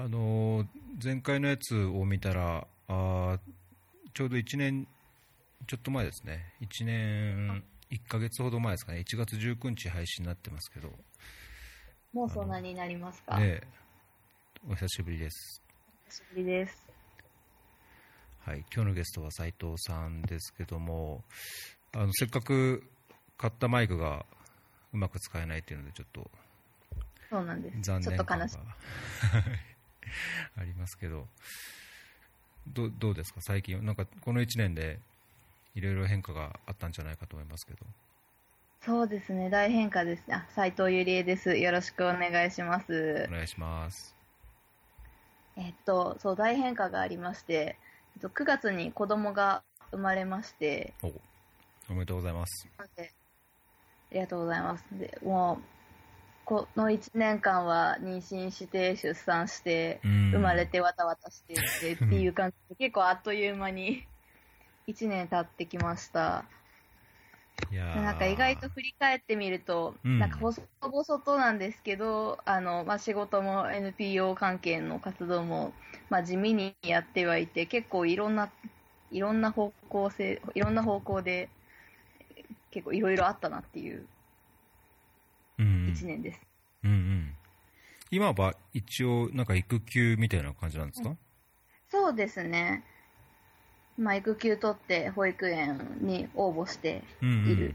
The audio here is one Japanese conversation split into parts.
あの前回のやつを見たらあちょうど1年ちょっと前ですね。1年1ヶ月ほど前ですかね。1月19日配信になってますけど。もうそんなになりますか？ねお久しぶりです。久しぶりです。はい。今日のゲストは斉藤さんですけどもあのせっかく買ったマイクがうまく使えないっていうのでちょっとそうなんです。残念ちょっと悲しい。ありますけど。どどうですか？最近なんかこの1年でいろいろ変化があったんじゃないかと思いますけど。そうですね、大変化です。あ、斉藤ゆりえです。よろしくお願いします。お。願いします。えっと、そう、大変化がありまして、えっと9月に子供が生まれまして、おおめでとうございます。でありがとうございます。でもう、この1年間は妊娠して、出産して、うん。生まれてわたわたしてってっていう感じで、結構あっという間に 1年経ってきました。いやー。なんか意外と振り返ってみると、うん。なんか細々となんですけど、あのまあ、仕事も NPO 関係の活動も、まあ、地味にやってはいて、結構いろんないろんな方向性、いろんな方向で結構いろいろあったなっていう1年です。うんうん。今は一応なんか育休みたいな感じなんですか、そうですね。まあ、育休取って保育園に応募してうんいる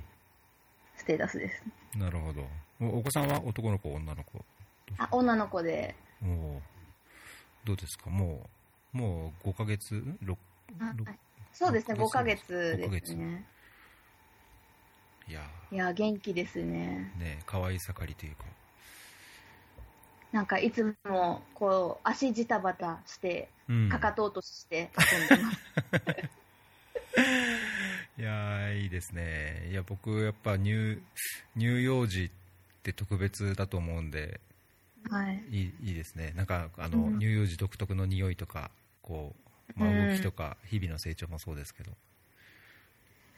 ステータスです。うん、なるほど。おお子さんは男の子女の子あ、女の子で、おおどうですか？もうもう5ヶ月？6あろはい。そうですね、5ヶ六ヶ月月五ヶ月ですね。いやいや、元気ですね。ーね可愛い盛りというかなんかいつもこう足ジタバタしてうんかかと落としして遊んでます。いやーいいですねいや僕やっぱ乳乳幼児って特別だと思うんではい。いいいいですねなんかあの、うん乳幼児独特の匂いとかこう、まあ、うん動きとか、日々の成長もそうですけど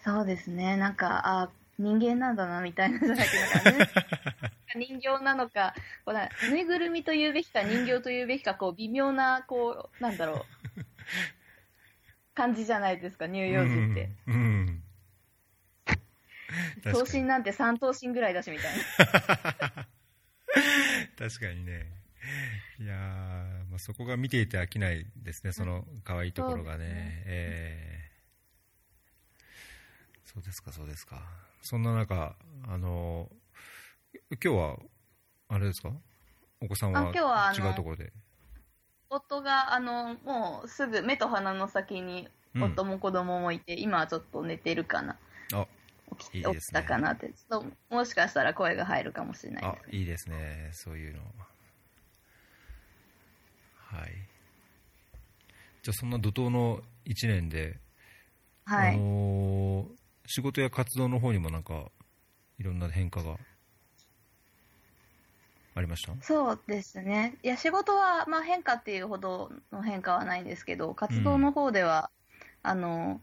そうですね。なんか、あ人間なんだなみたいなじゃなね。人形なのか、こうなぬいぐるみと言うべきか人形と言うべきか、こう微妙な、こう、なんだろう、感じじゃないですか、乳幼児って。うん、うん。確かに。頭身なんて3頭身ぐらいだしみたいな。確かにね。いやー、まあ、そこが見ていて飽きないですねその可愛いところがね。そうですかそうですかそんな中あの今日はあれですか？お子さんは違うところで。夫が、あの、もうすぐ目と鼻の先にうん。夫も子供もいて、今はちょっと寝てるかな。あ起き起きいいですね。たかなって、ちょっともしかしたら声が入るかもしれないあですね。いいですね。そういうの。はい。じゃあそんな怒涛の1年であはい。のー仕事や活動の方にもなんかいろんな変化がありました？そうですね。いや、仕事は、まあ、変化っていうほどの変化はないんですけど、活動の方では、あの、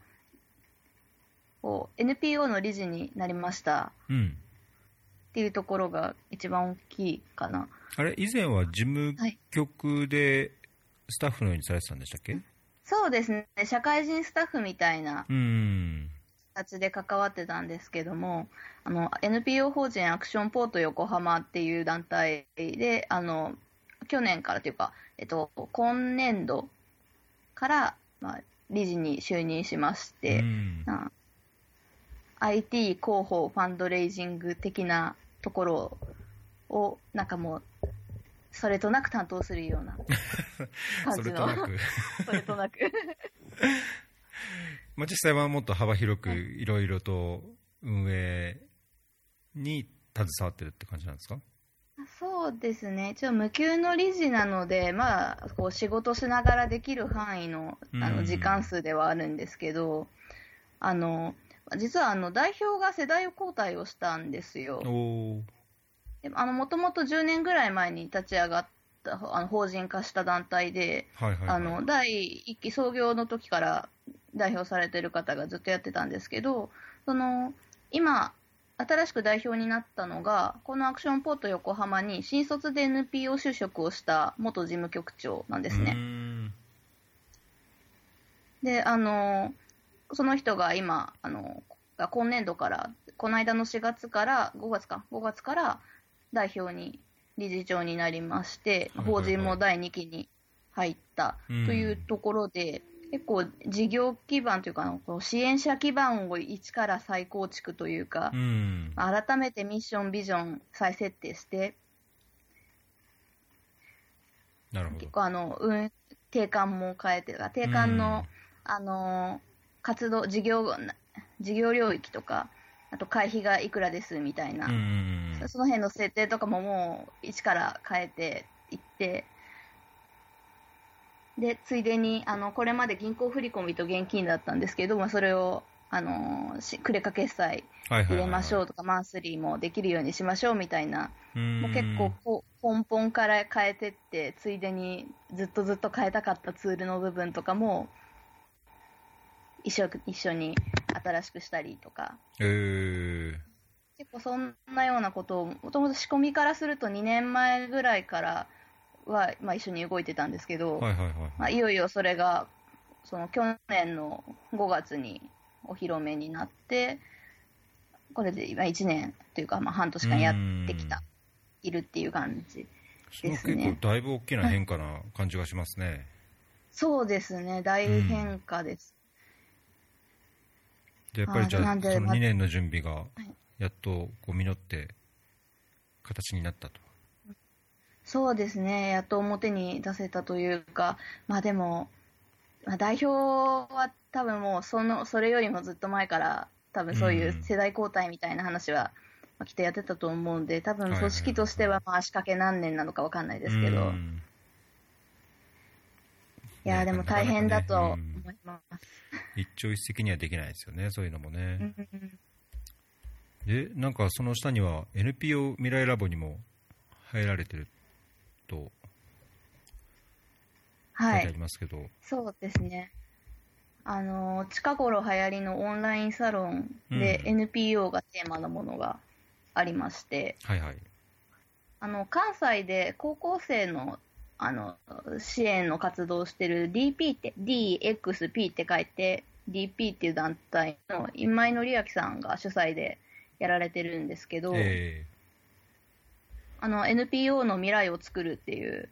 こう、NPO の理事になりました。うん。っていうところが一番大きいかな。あれ以前は事務はい。局でスタッフのようにされてたんでしたっけ？そうですね。社会人スタッフみたいなうん形で関わってたんですけども、あの、NPO 法人アクションポート横浜っていう団体で、あの、去年からというか、えっと、今年度から、まあ、理事に就任しまして、うん。な IT 広報ファンドレイジング的なところを、なんかもう、それとなく担当するような感そじの、れとなく。それとなく。まあ実際はもっと幅広くい。ろいろと運営に携わってるって感じなんですか？そうですね、一応無給の理事なので、まあ、こう仕事しながらできる範囲のあうん。の時間数ではあるんですけど、あの実はあの代表が世代交代をしたんですよ。もともと10年ぐらい前に立ち上がったあの法人化した団体で、はいはい、はい、あの第1期創業の時から代表されてる方がずっとやってたんですけど、その今、新しく代表になったのが、このアクションポート横浜に新卒で NPO 就職をした元事務局長なんですね。んで、あの、その人が今、あの、が今年度から、この間の4月から、5月か、5月から代表に、理事長になりまして、法人も第2期に入ったというところで、結構事業基盤というか、こう支援者基盤を一から再構築というかう、ん。改めてミッション、ビジョン再設定して、なるほど。結構あの、運、定款も変えて、定款の、あの活動、事業、事業領域とか、あと会費がいくらですみたいな、うんうんうん。その辺の設定とかももう一から変えていって、で、ついでに、あの、これまで銀行振込と現金だったんですけども、それを、あの、しクレカ決済入れましょううとか、マンスリーもできるようにしましょうみたいな、ももう結構こう根本から変えてって、ついでにずっとずっと変えたかったツールの部分とかも、一緒一緒に新しくしたりとか、えー、結構そんなようなことを、もともと仕込みからすると2年前ぐらいからは、まあ、一緒に動いてたんですけど、はいはいはいまあ、いよいよそれが、その去年の5月にお披露目になって、これで今1年というか、まあ、半年間やってきた、いるっていう感じ。ですね結構だいぶ大きな変化な感じがしますね。そうですね、大変化です。でやっぱりじゃああなんでそのま2年の準備がいやっとこう実って形になったと。そうですね、やっと表に出せたというか、まあでも、まあ、代表は多分もうその、それよりもずっと前から、多分そういう世代交代みたいな話は、まあ、きっとやってたと思うんで、多分組織としてはまあ足掛け何年なのかわかんないですけど、いうん。やーでも大変だと思ねいます。一朝一夕にはできないですよね、そういうのもね。うんうん。で、なんかその下には NPO 未来ラボにも入られてると書いてありはい、ますけど、そうですね。あの、近頃流行りのオンラインサロンでうん。NPO がテーマのものがありまして、はいはい。あの関西で高校生のあの支援の活動をしてる DP って DXP って書いて DP っていう団体の今井紀明さんが主催でやられてるんですけど、えあの NPO の未来を作るっていう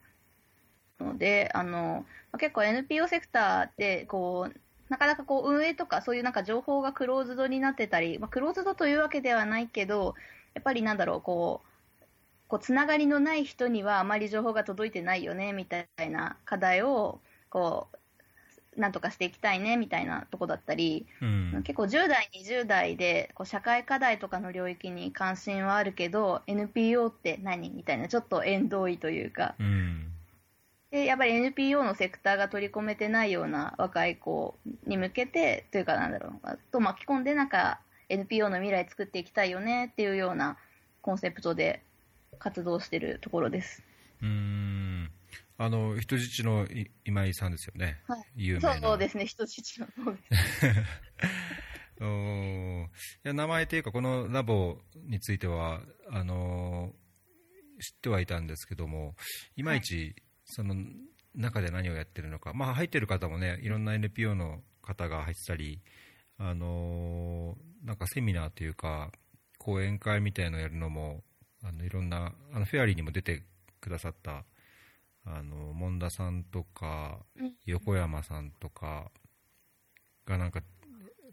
のであの結構 NPO セクターってこうなかなかこう運営とかそういうなんか情報がクローズドになってたり、まあ、クローズドというわけではないけどやっぱりなんだろうこうこうつながりのない人にはあまり情報が届いてないよねみたいな課題をこうなんとかしていきたいねみたいなとこだったり、ーうん、結構10代、20代でこう社会課題とかの領域に関心はあるけど NPO って何みたいなちょっと縁遠いというか。うん、でやっぱり NPO のセクターが取り込めてないような若い子に向けてというかなんだろうと巻き込んでなんか NPO の未来作っていきたいよねっていうようなコンセプトで活動してるところです。うーんあの人質のい今井さんですよね、はい。有名な。そうですね、人質の方です。おー。いや名前というか、このラボについてはあのー知ってはいたんですけども、いまいちその中で何をやってるのか、まあ、入ってる方もね、いろんな NPO の方が入ってたり、あのーなんかセミナーというか、講演会みたいのをやるのも、あのいろんなあのフェアリーにも出てくださった、あの門田さんとかうん。横山さんとかがなんか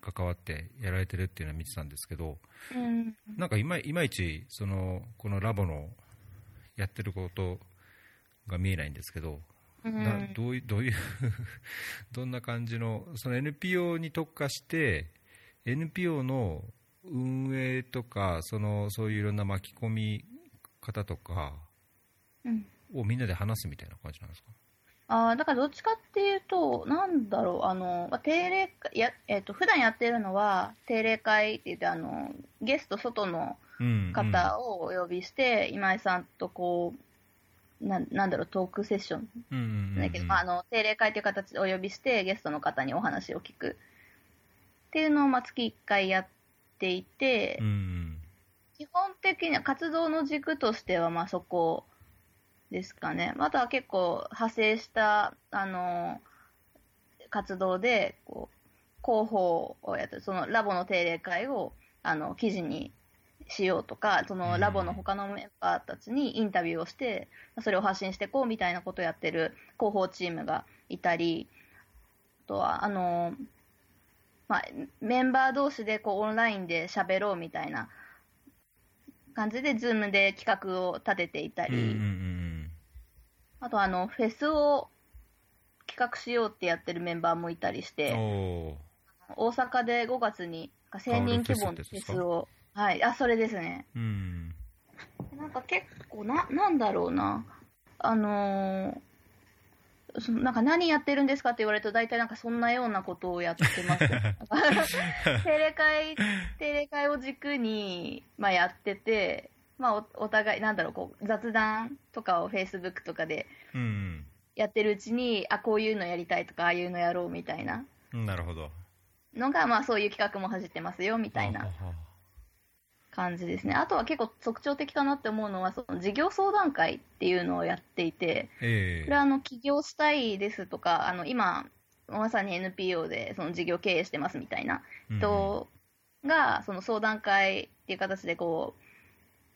関わってやられてるっていうのは見てたんですけど、うん。なんかいまいいまいちそのこのラボのやってることが見えないんですけど、うなんどういうどういう どんな感じのその NPO に特化して NPO の運営とかそのそういういろんな巻き込み方とかうんをみんなで話すみたいな感じなんですか？ああ、だからどっちかっていうと、なんだろう、あの、まあ定例会、や、えっ、と、普段やってるのは、定例会って言って、あの、ゲスト外のうん方をお呼びして、今井さんとこう、なんなんだろう、トークセッション。うんうんうんうん。だけど、まあ、あの、定例会という形でお呼びして、ゲストの方にお話を聞くっていうのを、まあ、月1回やっていて、うん。基本的には活動の軸としては、まあそこですかね。あとは結構派生した、あの、活動で、こう、広報をやってる、そのラボの定例会を、あの、記事にしようとか、そのラボの他のメンバーたちにインタビューをして、それを発信していこうみたいなことをやってる広報チームがいたり、あとは、あの、まあ、メンバー同士でこうオンラインで喋ろうみたいな感じで、ズームで企画を立てていたり、うんうんうんあとあの、フェスを企画しようってやってるメンバーもいたりしうん。て、大阪で5月に1000人規模のフェスを、はい、あ、それですね。うん。なんか結構な、なんだろうな、あのーそのなんか何やってるんですかって言われると、大体なんかそんなようなことをやってます。定例会、定例会を軸に、まあ、やってて、まあお、お互い、なんだろう、こう、雑談とかを Facebook とかでうんやってるうちに、あ、こういうのやりたいとか、ああいうのやろうみたいなうん。なるほど。のが、まあ、そういう企画も走ってますよ、みたいな感じですね。あとは結構特徴的かなって思うのは、その事業相談会っていうのをやっていて、えこれはあの起業したいですとか、あの今、まさに NPO でその事業経営してますみたいなえ人が、その相談会っていう形でこう、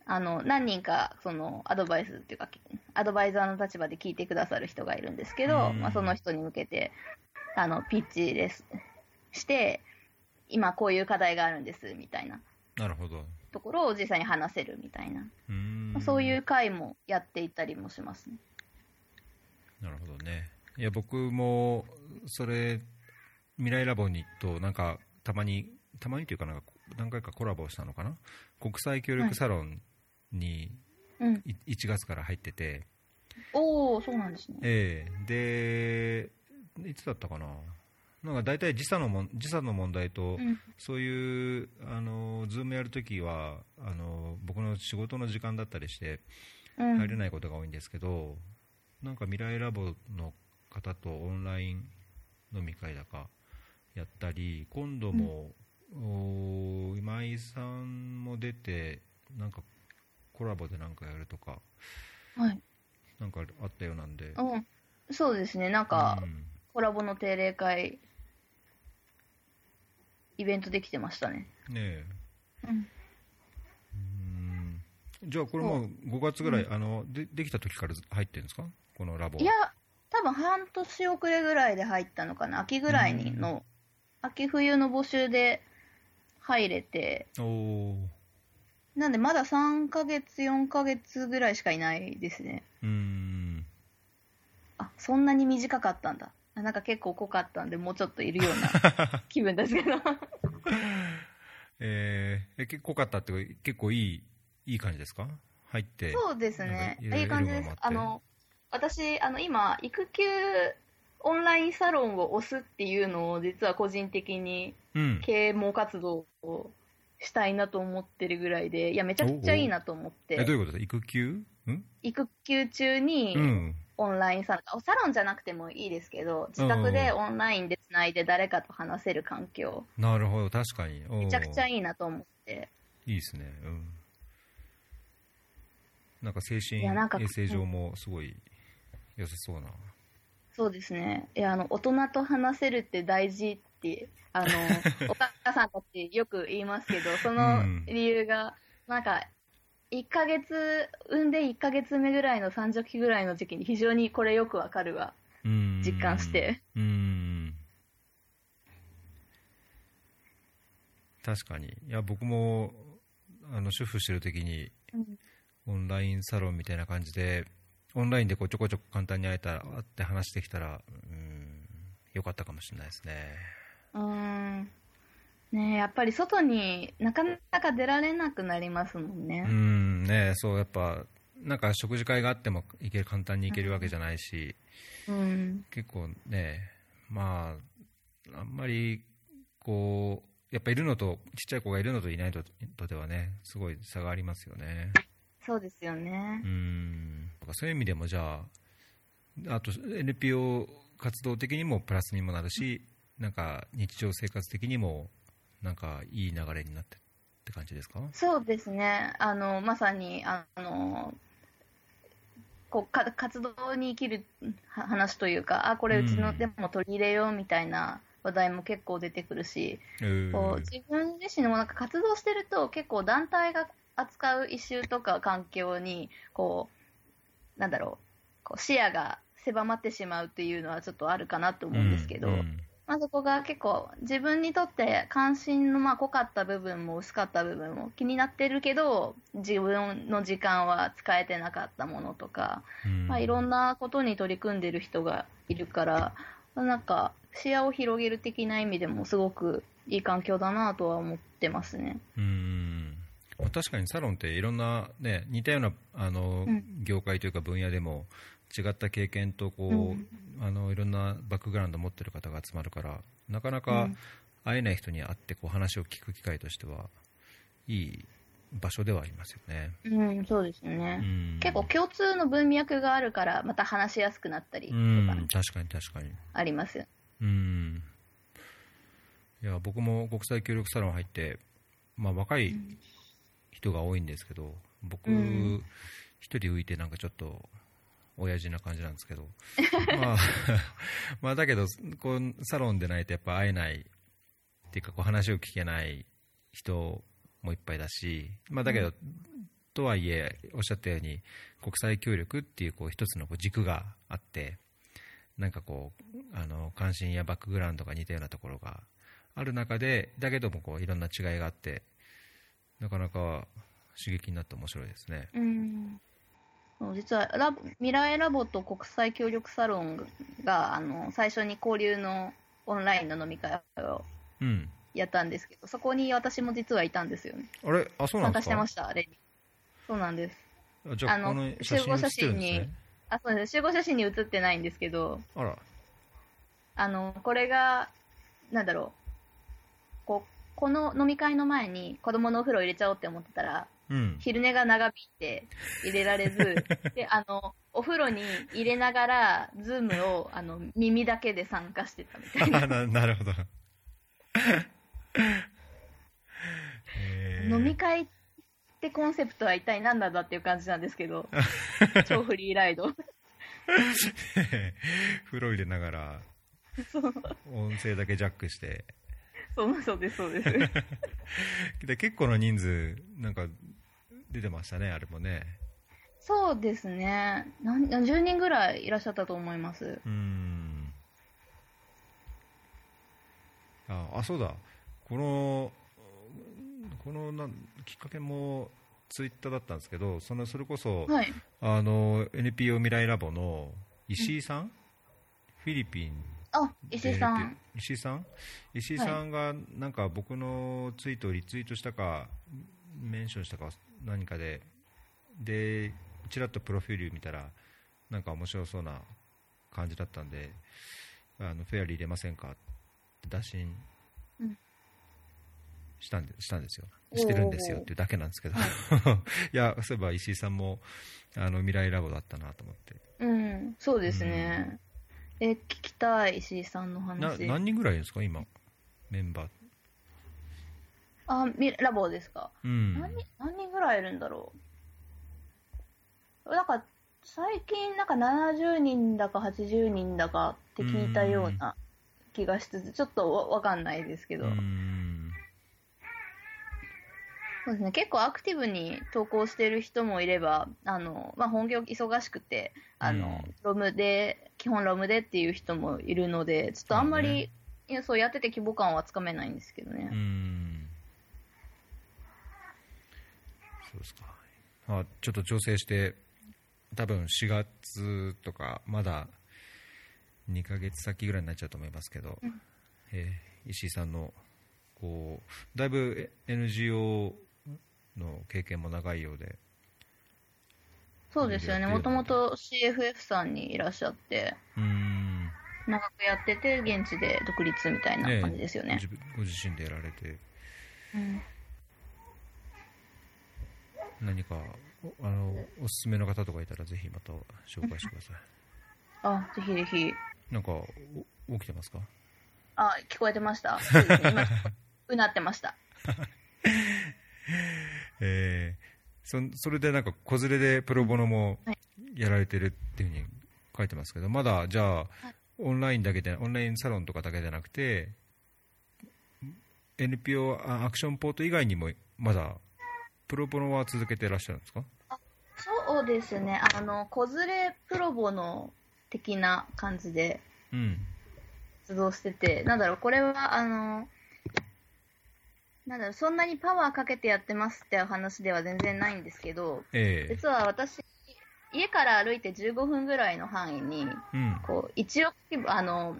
あの何人かそのアドバイスっていうか、アドバイザーの立場で聞いてくださる人がいるんですけど、うんまあ、その人に向けてあのピッチですして、今こういう課題があるんですみたいななるほど。ところを実際に話せるみたいな、うーんまあそういう会もやっていったりもしますね。なるほどね。いや、僕も、それ、未来ラボにと、なんか、たまに、たまにというかなんか、何回かコラボしたのかな？国際協力サロンにうん、い1月から入ってて、おお、そうなんですね。ええ。で、いつだったかな。なんか大体時差のもん時差の問題と、うん。そういう、あの、ズームやるときは、あの、僕の仕事の時間だったりして、うん。入れないことが多いんですけど、なんか未来ラボの方とオンライン飲み会だかやったり、今度も、お今井さんも出て、なんかコラボでなんかやるとか、はい。なんかあったようなんで、うん。そうですね。なんか、うんコラボの定例会、イベントできてましたね。ねえうん。うんじゃあこれもう5月ぐらい、あのでできた時から入ってるんですか？このラボいや、多分半年遅れぐらいで入ったのかな。秋ぐらいにの、秋冬の募集で入れて、おおなんでまだ3ヶ月、4ヶ月ぐらいしかいないですね。うーんあ、そんなに短かったんだ。あなんか結構濃かったんで、もうちょっといるような 気分ですけど。えーえ結構濃かったって結構いいいい感じですか？入ってそうですね。いい感じです。あの、私、あの、今、育休オンラインサロンを推すっていうのを、実は個人的にうん啓蒙活動をしたいなと思ってるぐらいで、いや、めちゃくちゃいいなと思って、えどういうこと？ですか育休？ん？育休中にうん。オンラインサロン、サロンじゃなくてもいいですけど、自宅でオンラインでつないで誰かと話せる環境、なるほど。確かに。めちゃくちゃいいいなと思って、いいですね。うん。なんか精神衛生上もすごい良さそうな。そうですね。いや、あの、大人と話せるって大事って、あの、お母さんたちよく言いますけど、そのうん。理由が、なんか、1ヶ月、産んで1ヶ月目ぐらいの産女期ぐらいの時期に非常にこれよくわかるわ。実感して。うーん。確かに。いや僕もあの主婦してる時にうん。オンラインサロンみたいな感じでオンラインでこうちょこちょこ簡単に会えたら会って話できたらうんよかったかもしれないですねうーん。ねえやっぱり外になかなか出られなくなりますもんうね。んねそうやっぱなんか食事会があっても行ける簡単に行けるわけじゃないし、うん。結構ねまああんまりこうやっぱいるのとちっちゃい子がいるのといないのとではねすごい差がありますよねそうですよねう。んそういう意味でもじゃああと NPO 活動的にもプラスにもなるしなんか日常生活的にもなんかいい流れになってて感じですか？そうですね。あの、まさに、あの、こうか活動に生きるは話というか、あ、これうちうん。のでも取り入れようみたいな話題も結構出てくるし、えーこう自分自身もなんか活動してると結構団体が扱うイシューとか環境にこうなんだろうこう視野が狭まってしまうっていうのはちょっとあるかなと思うんですけど、うんうんまあ、そこが結構自分にとって関心のまあ濃かった部分も薄かった部分も気になってるけど自分の時間は使えてなかったものとか、うん。まあ、いろんなことに取り組んでる人がいるからなんか視野を広げる的な意味でもすごくいい環境だなとは思ってますね。うん。まあ確かにサロンっていろんな、ね、似たようなあの、うん。業界というか分野でも違った経験とこう、うん。あのいろんなバックグラウンドを持ってる方が集まるからなかなうかん。会えない人に会ってこう話を聞く機会としてはいい場所ではありますよね。うん、そうですうね。ん。結構共通の文脈があるからまた話しやすくなったりとうかん確かに確かに。あります。よ。うん。いや僕も国際協力サロン入って、まあ、若い人が多いんですけど僕うん。一人浮いてなんかちょっと親父な感じなんですけどまあまあだけどこうサロンでないとやっぱ会えないっていうかこう話を聞けない人もいっぱいだし、まあ、だけど、とはいえおっしゃったように国際協力っていうこう一つのこう軸があってなんかこうあの関心やバックグラウンドが似たようなところがある中でだけどもこういろんな違いがあってなかなか刺激になって面白いですね。うん実はラボ未来ラボと国際協力サロンがあの最初に交流のオンラインの飲み会をうん、やったんですけど、そこに私も実はいたんですよね。あれ？あそうなん参加ですか？してました、あれに。そうなんです。あじゃああのこの写真写ってるんですね。あ、そうです。集合写真に写ってないんですけど、あらあの、これが、なんだろう。こう、この飲み会の前に子供のお風呂入れちゃおうって思ってたら、うん、昼寝が長引いて入れられず、で、あの、お風呂に入れながら、ズームを、あの、耳だけで参加してたみたいな。ななるほど。飲み会ってコンセプトは一体何なんだっていう感じなんですけど、超フリーライド。風呂入れながら音声だけジャックしてそうそうです、そうです。で結構な人数なんか出てましたねあれもねそうですね。何何十人ぐらいいらっしゃったと思います。うんああそうだこのこのなんきっかけもツイッターだったんですけどそのそれこそ、はい。あの NPO 未来ラボの石井さん、フィリピンあ、石井さでん。石井さん？石井さんがなんか僕のツイートをリツイートしたかメンションしたか何かで。でちらっとプロフィール見たらなんか面白そうな感じだったんであのフェアリー入れませんか？って打診うん。したんでしたんですよ。してるんですよっていうだけなんですけど。い。やそういえば石井さんもあの未来ラボだったなと思って。うん、そうですね。え、聞きたい、石井さんのな話。何人ぐらいですか？今メンバーあ、みラボですか。うん。何人何人ぐらいいるんだろう。なんか、最近、なんか70人だか80人だかって聞いたような気がしつつ、ちょっとわわかんないですけど、うん。そうですね、結構アクティブに投稿してる人もいれば、あのまあ、本業忙しくてあの、うん。ロムで、基本ロムでっていう人もいるので、ちょっとあんまり、そうね。そうやってて規模感はつかめないんですけどね。うんそうですか。あちょっと調整して多分4月とかまだ2ヶ月先ぐらいになっちゃうと思いますけど、うん。えー石井さんのこうだいぶ NGO の経験も長いようで。そうですよね、もともと CFF さんにいらっしゃって、うん。長くやってて、現地で独立みたいな感じですよね。ご自ご自身でやられて。うん何かおあのおすすめの方とかいたらぜひまた紹介してください あ、ぜひぜひ。なんかお起きてますか？あ、聞こえてました。そうですね今うなってました。えーそそれでなんか子連れでプロボノもはいやられてるっていうふうに書いてますけど、まだじゃあ、オンラインだけで、オンラインサロンとかだけじゃなくて、NPO あアクションポート以外にも、まだプロボノは続けてらっしゃるんですか？そうですね、あの、子連れプロボの的な感じでうん。活動してて、なんだろう、これは、あの、なんだろう、そんなにパワーかけてやってますっていう話では全然ないんですけど、ええ実は私、家から歩いて15分ぐらいの範囲に、うん。こう、1億規模、あの、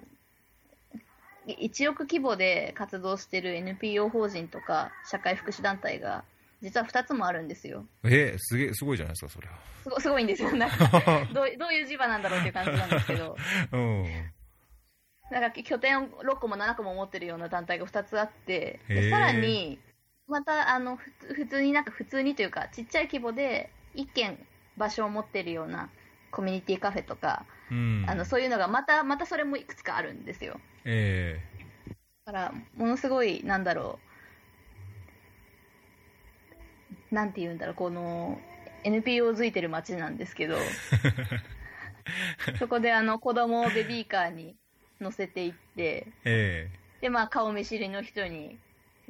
1億規模で活動してる NPO 法人とか社会福祉団体が実は2つもあるんですよ。えーすげえ、すごいじゃないですか、それは。すごすごいんですよ。なんか どうどういう磁場なんだろうっていう感じなんですけど、うん。なんか拠点を6個も7個も持ってるような団体が2つあって、さらに、またあのふつ普通になんか普通にというか、ちっちゃい規模で1軒場所を持ってるようなコミュニティカフェとか、うん。あのそういうのがまたまたそれもいくつかあるんですよ。えだから、ものすごい、なんだろう、なんて言うんだろう、この NPO づいてる街なんですけど、そこであの子供をベビーカーに乗せていって、ええで、まあ、顔見知りの人に、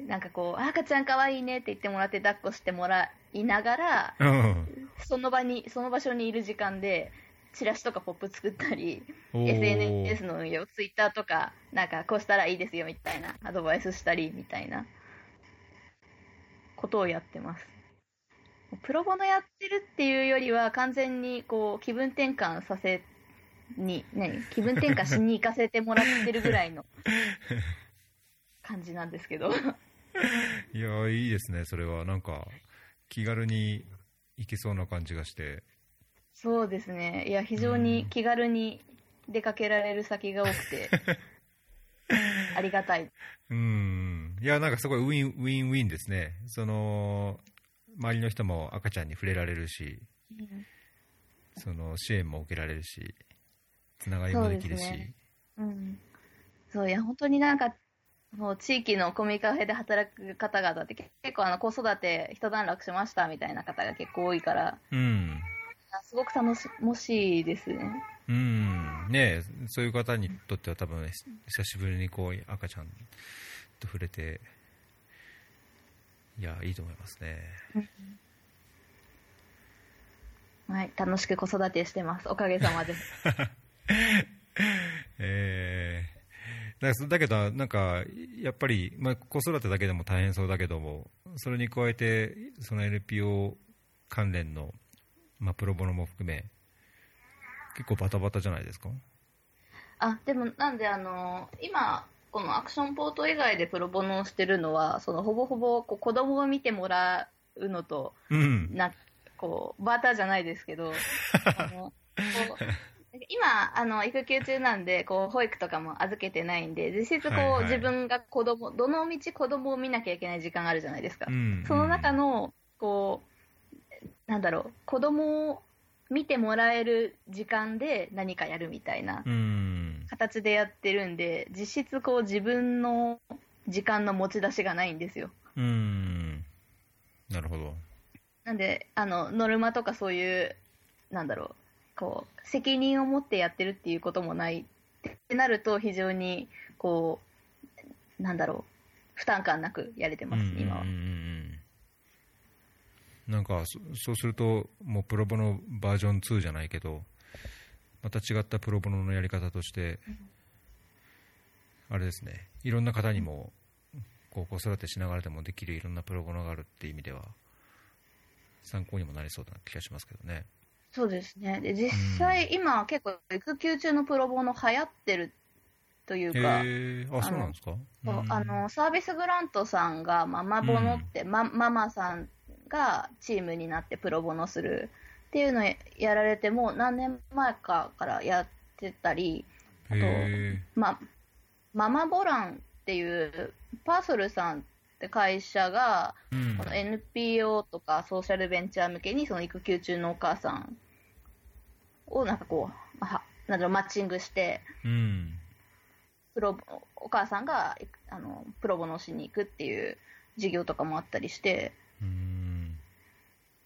なんかこう、赤ちゃんかわいいねって言ってもらって抱っこしてもらいながら、えうん。その場に、その場所にいる時間で、チラシとかポップ作ったり、SNS の運用、ツイッターとか、なんかこうしたらいいですよみたいなアドバイスしたりみたいなことをやってます。プロボノやってるっていうよりは完全にこう気分転換させに、何気分転換しに行かせてもらってるぐらいの 感じなんですけど。いや、いいですね、それは。なんか、気軽に行けそうな感じがして。そうですね。いや、非常に気軽に出かけられる先が多くて、ありがたい。うん。いや、なんかすごいウィン、ウィンウィンですね。その、周りの人も赤ちゃんに触れられるし、その支援も受けられるし、つながりもできるし。そうねうん。そういや、本当になんか、もう地域のコミカフェで働く方々って結構あの子育て一段落しましたみたいな方が結構多いから、うん。すごく楽しもしいですね。うん。ねえそういう方にとっては多分、久しぶりにこう、赤ちゃんと触れて、いや、いいと思いますね。はい、楽しく子育てしてます。おかげさまで。えーだけど、なんか、やっぱり、まあ、子育てだけでも大変そうだけども、それに加えて、その NPO 関連の、まあ、プロボノも含め、結構バタバタじゃないですか？あ、でもなんであの、今、このアクションポート以外でプロボノをしてるのは、そのほぼほぼこう子供を見てもらうのと、うん。な、こう、バーターじゃないですけど、あのこう 今、あの、育休中なんで、こう、保育とかも預けてないんで、実質こう、はいはい自分が子供、どの道子供を見なきゃいけない時間があるじゃないですか。うん。その中の、こう、なんだろう、子供を見てもらえる時間で何かやるみたいなうん。形でやってるんで、実質こう、自分の時間の持ち出しがないんですよ。うん。なるほど。なんで、あの、ノルマとかそういう、なんだろう、こう、責任を持ってやってるっていうこともないってなると、非常に、こう、なんだろう、負担感なくやれてます、今はうんうん。うんうんなんかそそうするともうプロボノバージョン2じゃないけどまた違ったプロボノのやり方としてあれですね。いろんな方にもこう子育てしながらでもできるいろんなプロボノがあるっていう意味では参考にもなりそうな気がしますけどね。そうですね。で、実際、今結構、育休中のプロボノ流行ってるというか、へえあそうなんですか？そううん。あのサービスグラントさんがママボノって、まママさんがチームになってプロボノするっていうのをやられてもう何年前かからやってたり、あとへま、ママボランっていうパーソルさんって会社がえうん。この NPO とかソーシャルベンチャー向けにその育休中のお母さんをなんかこう、まあなんだろうマッチングしてうん。プロお母さんがあのプロボノしに行くっていう事業とかもあったりしてうん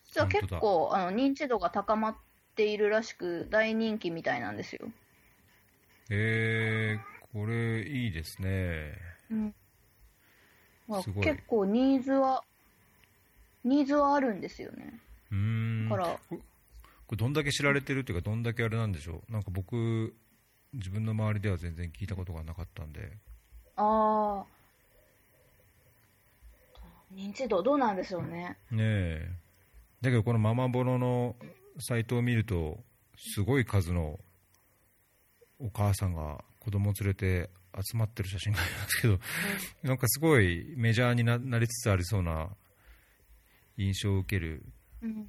実は結構あの認知度が高まっているらしく大人気みたいなんですよ。えー、これいいですね。うんまあ、結構ニーズは、ニーズはあるんですよね。うーん。だから、これどんだけ知られてるっていうか、どんだけあれなんでしょう。なんか僕、自分の周りでは全然聞いたことがなかったんで。ああ、認知度どうなんでしょうね。ねえ。だけどこのママボロのサイトを見ると、すごい数のお母さんが子供を連れて集まってる写真がありますけど、なんかすごいメジャーにななりつつありそうな印象を受けるうん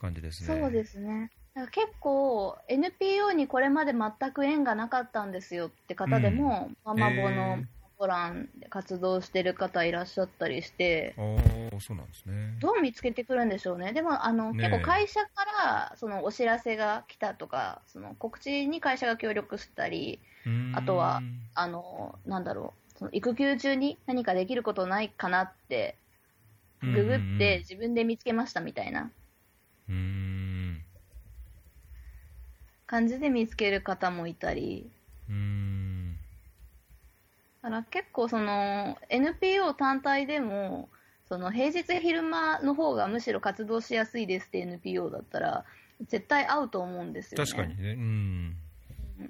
感じですね。そうですね。結構 NPO にこれまで全く縁がなかったんですよって方でも、ママボへのーボランで活動してる方いらっしゃったりして、ああ、そうなんですね。どう見つけてくるんでしょうね。でも、あの、ねえ結構会社から、そのお知らせが来たとか、その告知に会社が協力したり、あとはあの、なんだろう、その育休中に何かできることないかなって、ググって自分で見つけましたみたいなうーん。感じで見つける方もいたり、うーん。だから結構その NPO 単体でも、その平日昼間の方がむしろ活動しやすいですって NPO だったら、絶対合うと思うんですよね。確かにね。うん。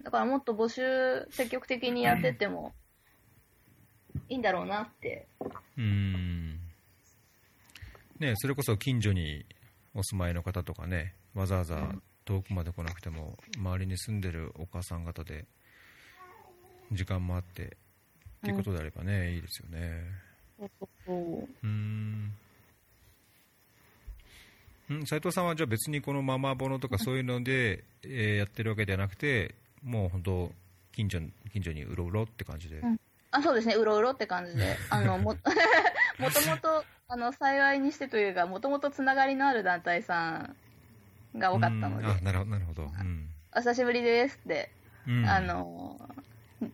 だからもっと募集積極的にやってってもいいんだろうなって。うーん。ねそれこそ近所にお住まいの方とかね、わざわざ遠くまで来なくても、周りに住んでるお母さん方で、時間もあって、っていうことであればね、いいですよね。そうそうそううーん。ん斉藤さんはじゃあ別にこのママボノとかそういうので、えーやってるわけではなくて、もう本当近所近所にうろうろって感じで。うん。あそうですね、うろうろって感じで、あのも もともとあの幸いにしてというか、もともとつながりのある団体さんが多かったので、うん。あなるほどなるほど、うん。お久しぶりですって、うん。あの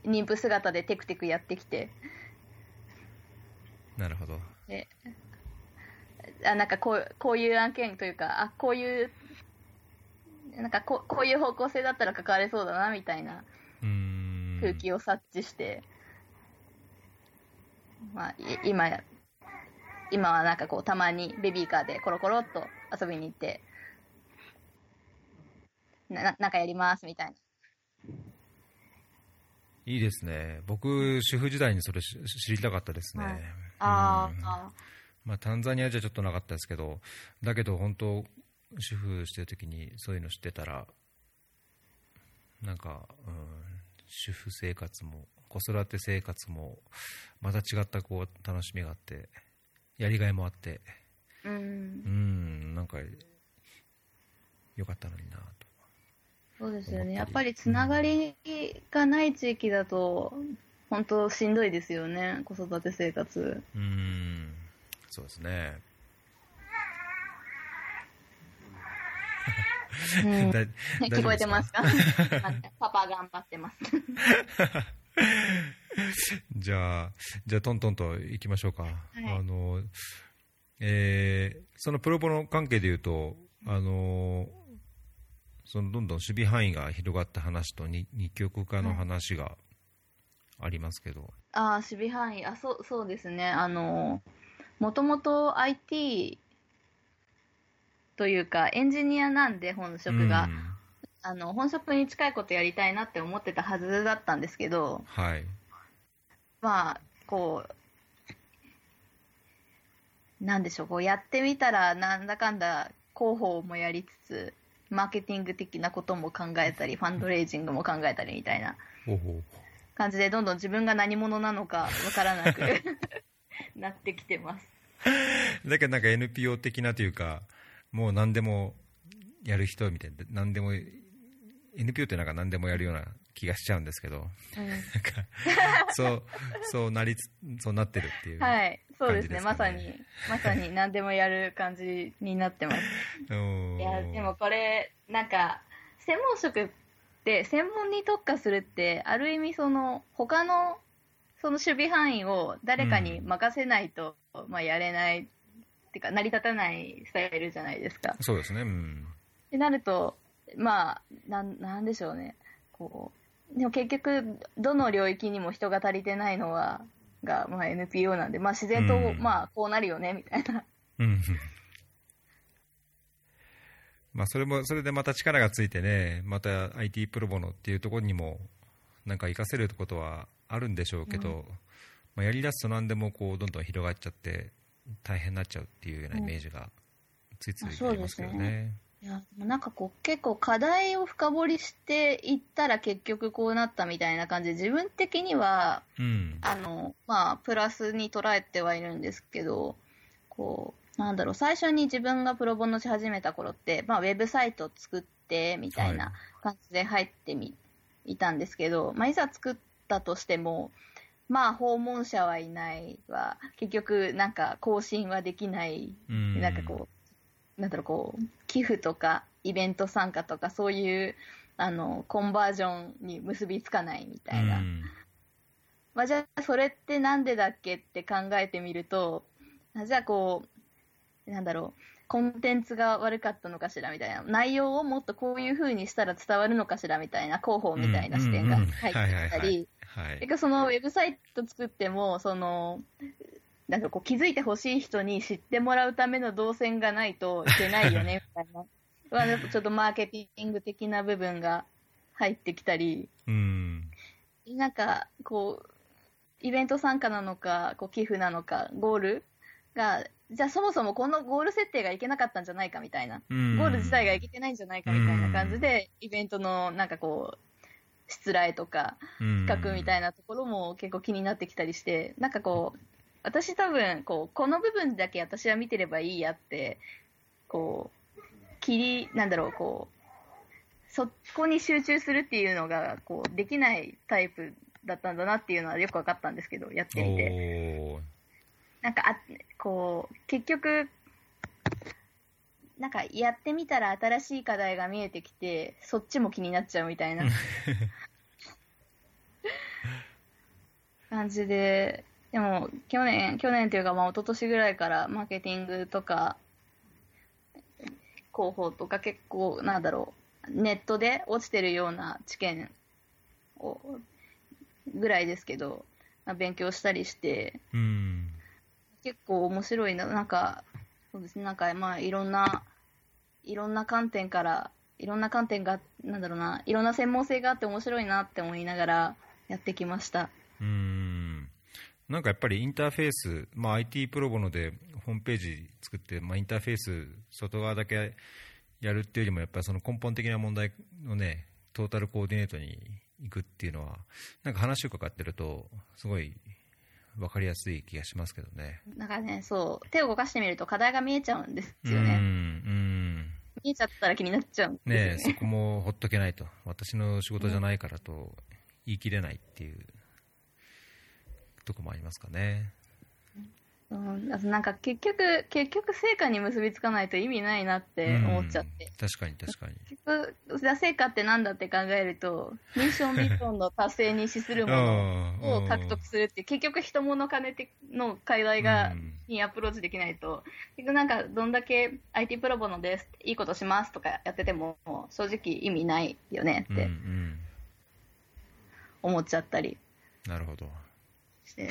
妊婦姿でテクテクやってきて、なるほど。であなんかこうこういう案件というか、あこういう、なんかこうこういう方向性だったら関われそうだなみたいな空気を察知して、まあ、い今や、今はなんかこう、たまにベビーカーでコロコロっと遊びに行って、なななんかやりますみたいな。いいですね。僕主婦時代にそれし知りたかったですね、はい。あうん。ーあまあ、タンザニアじゃちょっとなかったですけどだけど本当主婦してる時にそういうの知ってたらなんか、うん、主婦生活も子育て生活もまた違ったこう楽しみがあってやりがいもあってーうん。う、んなんかよかったのになとそうですよね。やっぱりつながりがない地域だと、本当しんどいですよね、子育て生活。うんそうですねうんだ聞こえてますか？あ パパ頑張ってます。じゃあ、じゃあ、トントンと行きましょうか。いあの、えーそのプロボの関係でいうと、あの、そのどんどん守備範囲が広がった話と二二極化の話がありますけど、ああ、守備範囲、あ、そう、そうですね。あの、もともと IT というか、エンジニアなんで、本職が。うんあの、本職に近いことやりたいなって思ってたはずだったんですけど、はい。まあ、こう、なんでしょう、こうやってみたら、なんだかんだ広報もやりつつ、マーケティング的なことも考えたり、ファンドレイジングも考えたりみたいな。ほうほ感じで、どんどん自分が何者なのかわからなく なってきてます。うだけどなんか NPO 的なというか、もう何でもやる人みたいな、何でも、NPO ってなんか何でもやるような気がしちゃうんですけど、うん。なんか、そう、そうなりつ、そうなってるっていう。はい、そうですねまさに、まさに何でもやる感じになってます。いや、でもこれ、なんか、専門職って、専門に特化するって、ある意味その、他の、その守備範囲を誰かに任せないと、まあやれないってか成り立たないスタイルじゃないですか。そうですね。うん。ってなると、まあ、なん、なんでしょうね。こう、でも結局、どの領域にも人が足りてないのは、が、まあ NPO なんで、まあ自然と、うんまあこうなるよね、みたいな。うん。まあ、それも、それでまた力がついてね、また IT プロボノっていうところにも、なんか活かせることはあるんでしょうけど、まあ、やりだすと何でもこう、どんどん広がっちゃって、大変になっちゃうっていうようなイメージが、ついついありますけどね。いや、もうなんかこう、結構課題を深掘りしていったら結局こうなったみたいな感じで、自分的には、うん。あの、まあ、プラスに捉えてはいるんですけど、こう、なんだろう、最初に自分がプロボノし始めた頃って、まあ、ウェブサイト作って、みたいはな感じで入ってみ、いたんですけど、まあ、いざ作ったとしても、まあ、訪問者はいないわ、結局、なんか、更新はできない、うん。なんかこう、なんだろう、こう、寄付とか、イベント参加とか、そういう、あの、コンバージョンに結びつかないみたいな。うん。まあ、じゃあ、それってなんでだっけって考えてみると、あじゃあこう、なんだろう、コンテンツが悪かったのかしらみたいな、内容をもっとこういう風にしたら伝わるのかしらみたいな、広報みたいな視点が入ってきたり、そのウェブサイト作っても、その、なんかこう気づいてほしい人に知ってもらうための動線がないといけないよね、みたいな。まあやっぱちょっとマーケティング的な部分が入ってきたり、うん。なんか、こう、イベント参加なのか、こう寄付なのか、ゴールが、じゃあそもそもこのゴール設定がいけなかったんじゃないかみたいな、うんゴール自体がいけてないんじゃないかみたいな感じで、イベントのなんかこう、しつらえとか、企企画みたいなところも結構気になってきたりして、なんかこう、私多分、こう、この部分だけ私は見てればいいやって、こう、切り、なんだろう、こう、そこに集中するっていうのが、こう、できないタイプだったんだなっていうのはよく分かったんですけど、やってみて。なんか、あ、こう、結局、なんかやってみたら新しい課題が見えてきて、そっちも気になっちゃうみたいな 感じで、でも去年、去年というかまあ一昨年ぐらいからマーケティングとか、広報とか結構、なんだろう、ネットで落ちてるような知見を、ぐらいですけど、まあ、勉強したりして、うん。結構面白いな、なんか、そうですね、なんかまあいろんな、いろんな観点から、いろんな観点が、なんだろうな、いろんな専門性があって面白いなって思いながらやってきました。うんなんかやっぱりインターフェース、まあ、IT プロボノでホームページ作って、まあ、インターフェース、外側だけやるっていうよりも、やっぱりその根本的な問題のね、トータルコーディネートに行くっていうのは、なんか話を伺ってると、すごい分かりやすい気がしますけどね。なんかね、そう、手を動かしてみると課題が見えちゃうんですようん、うね。ん。見えちゃったら気になっちゃうんですよねね。そこもほっとけないと。私の仕事じゃないからと言い切れないっていうとこもありますかね。うん、なんか結局、結局成果に結びつかないと意味ないなって思っちゃって。うん確かに確かに。結局、成果ってなんだって考えると、ミッションビジョンの達成に資するものを獲得するって結局人物金ての課題が、うんにアプローチできないと、結局なんかどんだけ IT プロボノです、いいことしますとかやってても、正直意味ないよねうんうってん、思っちゃったりなるほど。して。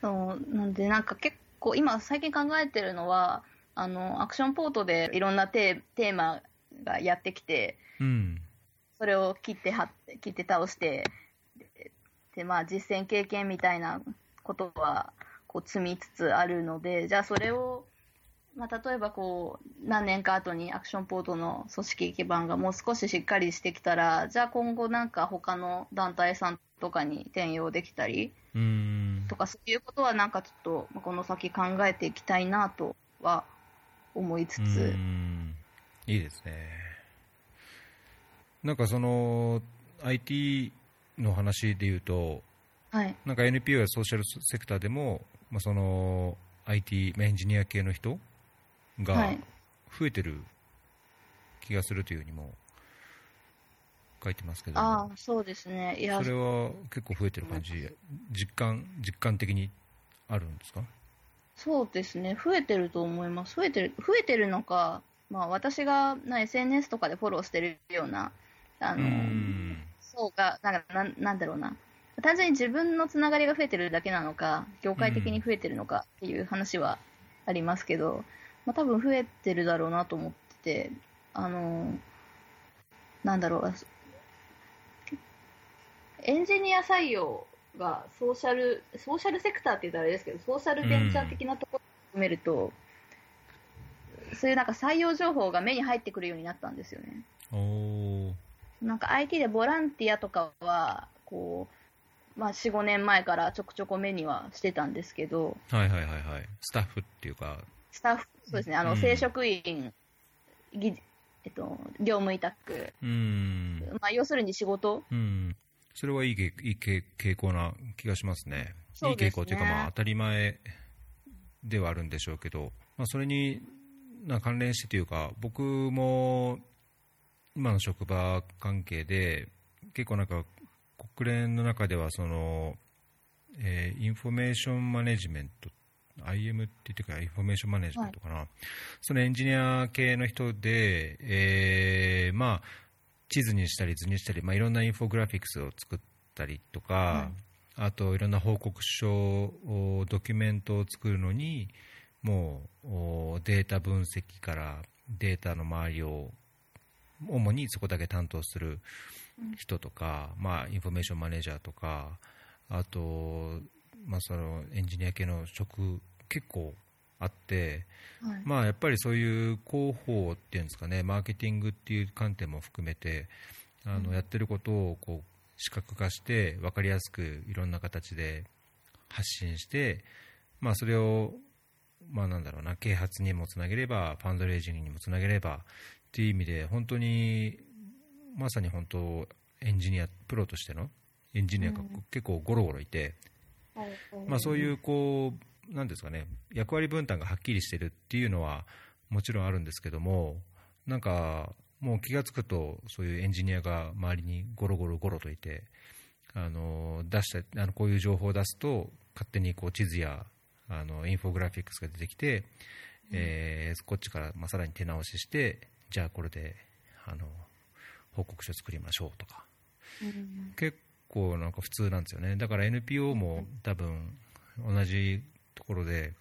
そう、なんでなんか結構今最近考えてるのは、あの、アクションポートでいろんなテーテーマがやってきて、うん。それを切っては切って倒して、で、でまあ実践経験みたいなことは、こう積みつつあるので、じゃあそれを、まあ例えばこう、何年か後にアクションポートの組織基盤がもう少ししっかりしてきたら、じゃあ今後なんか他の団体さんとかに転用できたりうん。とか、そういうことはなんかちょっと、まあこの先考えていきたいなとは思いつつ、うんいいですね。なんかその IT の話で言うと、はい。なんか NPO やソーシャルセクターでも、まあ、その IT、まあエンジニア系の人はがい増えてる気がするというふうにも書いてますけど、ああ、そうですね。いやそ、れは結構増えてる感じ、実感、実感的にあるんですか？そうですね、増えてると思います。増えてる、増えてるのか、まあ私がな SNS とかでフォローしてるような、あうの、んそうが、なんかなんなんだろうな。単純に自分のつながりが増えてるだけなのか、業界的に増えてるのかっていう話はありますけど、まあ多分増えてるだろうなと思ってて、あの、なんだろう、エンジニア採用がソーシャル、ソーシャルセクターって言ったらあれですけど、ソーシャルベンチャー的なところを含めると、そういうなんか採用情報が目に入ってくるようになったんですよね。なんか IT でボランティアとかは、こう、まあ4、5年前からちょくちょく目にはしてたんですけど、はいはいはいはいスタッフっていうかスタッフ、そうですね、あの、うん。正職員、ぎえっと、業務委託、うん。まあ要するに仕事、うん。それはいいけいいけ傾向な気がしますね。すね。いい傾向というかまあ当たり前ではあるんでしょうけど、まあ、それにな関連してというか僕も今の職場関係で結構なんか国連の中ではその、えーインフォメーションマネジメント IM って言ってかインフォメーションマネジメントかな、そのエンジニア系の人で、えーまあ、地図にしたり図にしたり、まあ、いろんなインフォグラフィックスを作ったりとか、あといろんな報告書をドキュメントを作るのにもうおデータ分析からデータの周りを主にそこだけ担当する人とか、まあ、インフォメーションマネージャーとかあと、まあ、そのエンジニア系の職結構あって、はい。まあ、やっぱりそういう広報っていうんですかねマーケティングっていう観点も含めてあの、やってることをこう視覚化して分かりやすくいろんな形で発信して、まあ、それを、まあ、なんだろうな啓発にもつなげればファンドレイジングにもつなげればっていう意味で本当にまさに本当エンジニアプロとしてのエンジニアがうん。結構ゴロゴロいて、まあ、そういうこうなんですかね役割分担がはっきりしてるっていうのはもちろんあるんですけどもなんかもう気がつくとそういうエンジニアが周りにゴロゴロゴロといてあの出したあのこういう情報を出すと勝手にこう地図やあのインフォグラフィックスが出てきて、えーこっちからまあさらに手直ししてじゃあこれであの報告書作りましょうとか。うん。結構なんか普通なんですよね。だから NPO も多分同じところで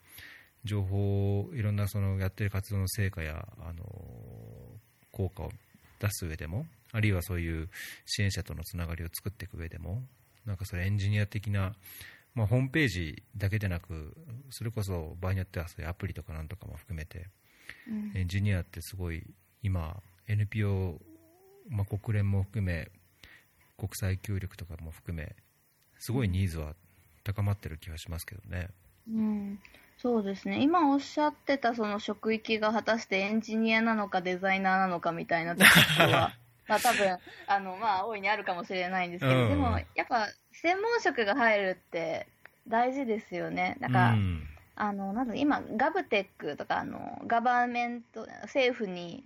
情報をいろんなそのやってる活動の成果やあの効果を出す上でもあるいはそういう支援者とのつながりを作っていく上でもなんかそれエンジニア的な、まあ、ホームページだけでなくそれこそ場合によってはそういうアプリとかなんとかも含めてうん。エンジニアってすごい今 NPO、まあ、国連も含め国際協力とかも含めすごいニーズは高まってる気がしますけどね。うん、そうですね。今おっしゃってたその職域が果たしてエンジニアなのかデザイナーなのかみたいなところは、まあ多分、あの、まあ大いにあるかもしれないんですけど、うんでもやっぱ専門職が入るって大事ですよね。だから、うんあの、なん今、ガブテックとか、あの、ガバメント、政府に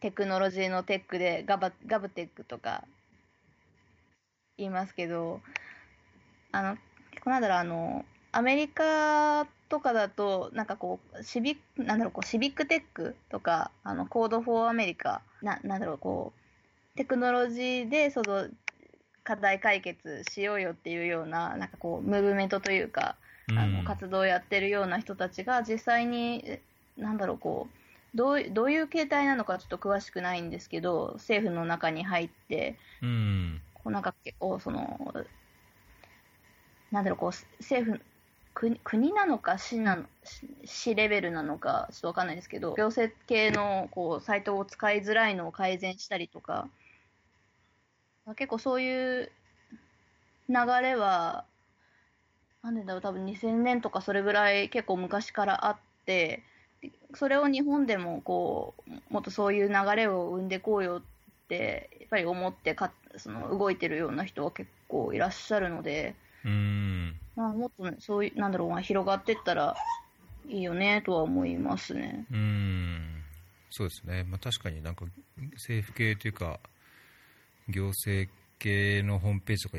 テクノロジーのテックでガバ、ガブテックとか言いますけど、あの、結構なんだろう、あの、アメリカとかだと、なんかこう、シビック、なんだろう、こう、シビックテックとか、あの、コードフォーアメリカ、な、なんだろう、こう、テクノロジーで、その、課題解決しようよっていうような、なんかこう、ムーブメントというか、あうん。の活動をやってるような人たちが実際に、えなんだろう、こう、どういどういう形態なのかちょっと詳しくないんですけど、政府の中に入って、うんこうなんか結構、その、なんだろう、こう、政府、国国なのか市なの市レベルなのかちょっとわかんないですけど行政系のこうサイトを使いづらいのを改善したりとか結構そういう流れはなんでだろう多分2000年とかそれぐらい結構昔からあってそれを日本でもこうもっとそういう流れを生んでいこうよってやっぱり思ってかその動いてるような人は結構いらっしゃるので、うん。まあ、もっとね、そういう、なんだろう、まあ、広がってったらいいよねとは思いますね。うん。そうですね、まあ、確かになんか政府系というか行政系のホームページとか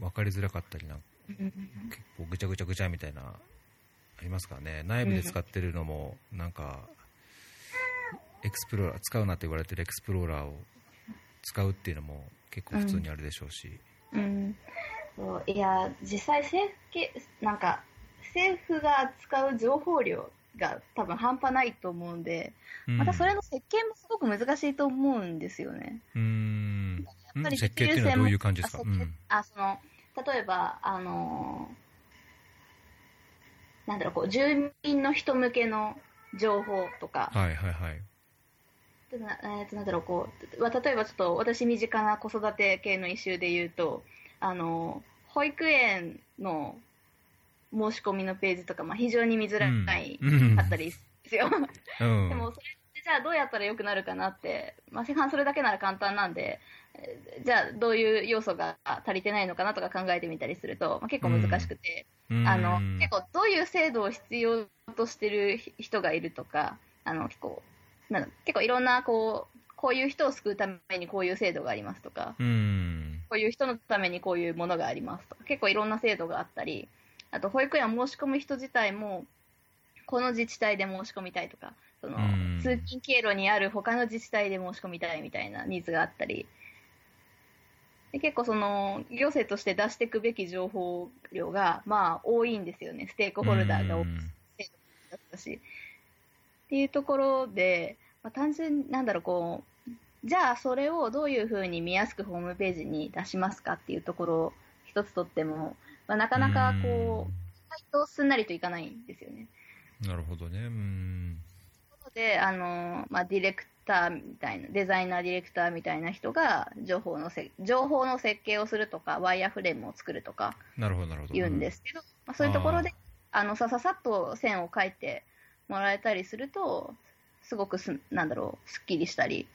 分かりづらかったりなんか結構ぐちゃぐちゃぐちゃみたいなりますからね。内部で使ってるのもなんか、エクスプローラー使うなって言われてるエクスプローラーを使うっていうのも結構普通にあるでしょうし、うん、そういや実際政府系なんか政府が使う情報量が多分半端ないと思うんで、うん。またそれの設計もすごく難しいと思うんですよね。うーん。やっぱりん設計っていうのはどういう感じですか？あ設計あその例えば、あのーなんだろうこう住民の人向けの情報とか、うん、はいはいはいなえーとなんだろうこうわ例えばちょっと私身近な子育て系のイシューで言うとあの保育園の申し込みのページとか、まあ、非常に見づらいうん。かったりですよ、う。ん。でもそれってじゃあどうやったら良くなるかなって、まあ、市販それだけなら簡単なんでえーじゃあどういう要素が足りてないのかなとか考えてみたりすると、まあ、結構難しくて、うん。あの結構どういう制度を必要としてる人がいるとかあの結構なんだ結構いろんなこうこういう人を救うためにこういう制度がありますとかうん。こういう人のためにこういうものがありますとか結構いろんな制度があったりあと保育園を申し込む人自体もこの自治体で申し込みたいとかそのうん。通勤経路にある他の自治体で申し込みたいみたいなニーズがあったりで結構その行政として出していくべき情報量がまあ多いんですよね。ステークホルダーが多くうん。だったしっていうところで、まあ、単純になんだろうこうじゃあそれをどういうふうに見やすくホームページに出しますかっていうところを一つとっても、まあ、なかなかこう意外とすんなりといかないんですよね。うんなるほどね。うん。なのであの、まあ、ディレクターみたいなデザイナーディレクターみたいな人が情報のせ情報の設計をするとかワイヤーフレームを作るとかなるほどなるほど。言うんですけど、まあ、そういうところであのさささっと線を描いてもらえたりするとすごくすなんだろうすっきりしたり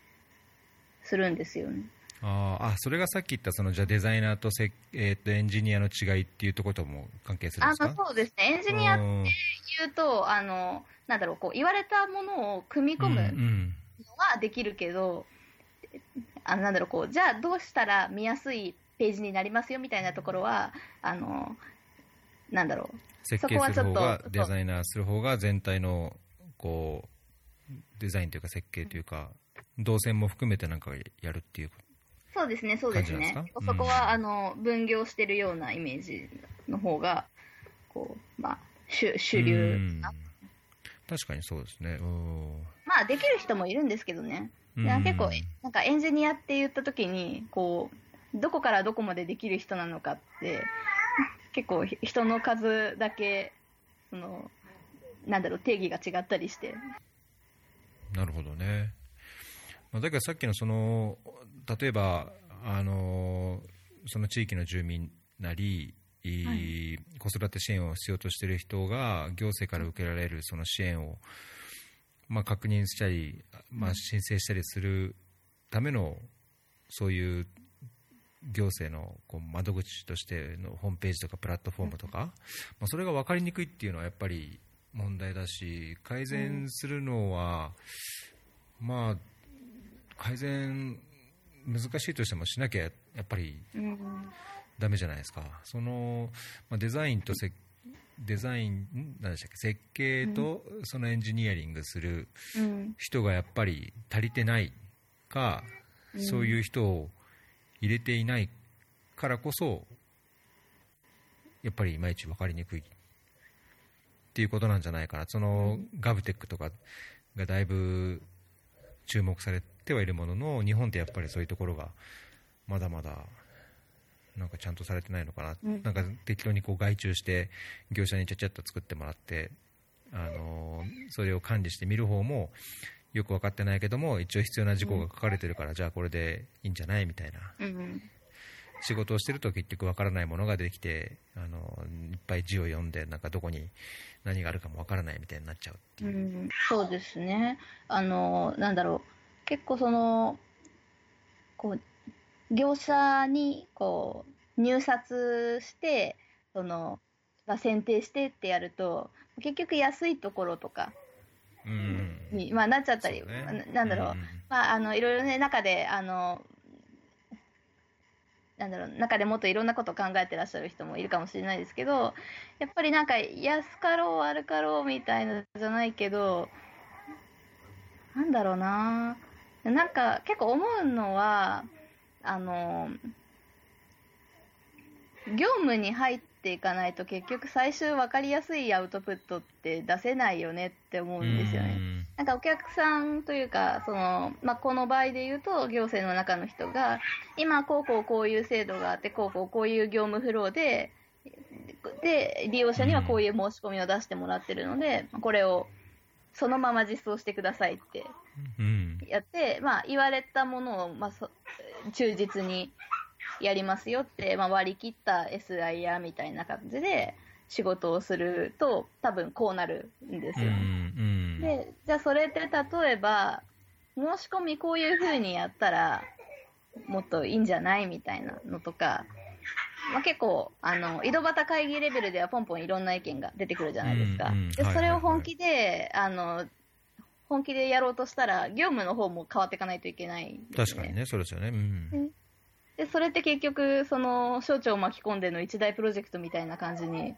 するんですよね。あーあそれがさっき言ったそのじゃあデザイナーとせ、えー、とエンジニアの違いっていうところとも関係するんあですか？まあそうですね。エンジニアってうん。いうとあのなんだろうこう言われたものを組み込むうんうん。のはできるけど、あなんだろうこうじゃあどうしたら見やすいページになりますよみたいなところはあのなんだろう。設計する方がデザイナーする方が全体のこうデザインというか設計というか動線も含めてなんかやるっていうそうですね、そうですね。そこは、うんあの分業してるようなイメージの方が、こう、まあ、主主流うん。な。確かにそうですね。うんまあ、できる人もいるんですけどね。結構、なんかエンジニアって言った時に、こう、どこからどこまでできる人なのかって、結構人の数だけ、その、なんだろう、定義が違ったりして。なるほどね。まあだけどさっきのその例えばあのその地域の住民なり、い子育て支援を必要としている人が行政から受けられるその支援を、まあ、確認したり、まあ、申請したりするためのそういう行政のこう窓口としてのホームページとかプラットフォームとか、まあ、それが分かりにくいっていうのはやっぱり問題だし改善するのは、まあ改善難しいとしてもしなきゃやっぱりうん。ダメじゃないですかその、まあ、デザインとせデザインん何でしたっけ設計とそのエンジニアリングするうん。人がやっぱり足りてないか、うんそういう人を入れていないからこそやっぱりいまいち分かりにくいっていうことなんじゃないかな。その、ガブテックとかがだいぶ注目されてはいるものの日本ってやっぱりそういうところがまだまだなんかちゃんとされてないのかな、うん。なんか適当にこう外注して業者にちゃちゃっと作ってもらって、あのーそれを管理して見る方もよく分かってないけども一応必要な事項が書かれてるから、じゃあこれでいいんじゃない？みたいなうん。仕事をしてると結局分からないものができて、あのーいっぱい字を読んでなんかどこに何があるかも分からないみたいになっちゃうっていう。うん、そうですね。あの、なんだろう。結構その、こう、業者に、こう、入札して、その、まあ、選定してってやると、結局安いところとかうんに、まあ、なっちゃったり、ね。ななんだろう。んまあ、あの、いろいろね、中で、あの、なんだろう中でもっといろんなことを考えてらっしゃる人もいるかもしれないですけどやっぱりなんか安かろう悪かろうみたいなじゃないけどなんだろうな。なんか結構思うのはあの業務に入っていかないと結局最終分かりやすいアウトプットって出せないよねって思うんですよね。なんかお客さんというか、その、まあ、この場合で言うと、行政の中の人が、今、こうこうこういう制度があって、こうこうこういう業務フローで、で、利用者にはこういう申し込みを出してもらってるので、これをそのまま実装してくださいってやって、まあ、言われたものを、まあ、忠実にやりますよって、まあ、割り切った SIR みたいな感じで仕事をすると、多分こうなるんですよね。うんうんで、じゃあそれって例えば、申し込みこういう風にやったら、もっといいんじゃないみたいなのとか、まあ、結構、あの、井戸端会議レベルではポンポンいろんな意見が出てくるじゃないですか。うんうん、で、それを本気で、あの、本気でやろうとしたら、業務の方も変わっていかないといけない、ね、確かにね、そうですよね。うん、で、それって結局、その、省庁を巻き込んでの一大プロジェクトみたいな感じにっ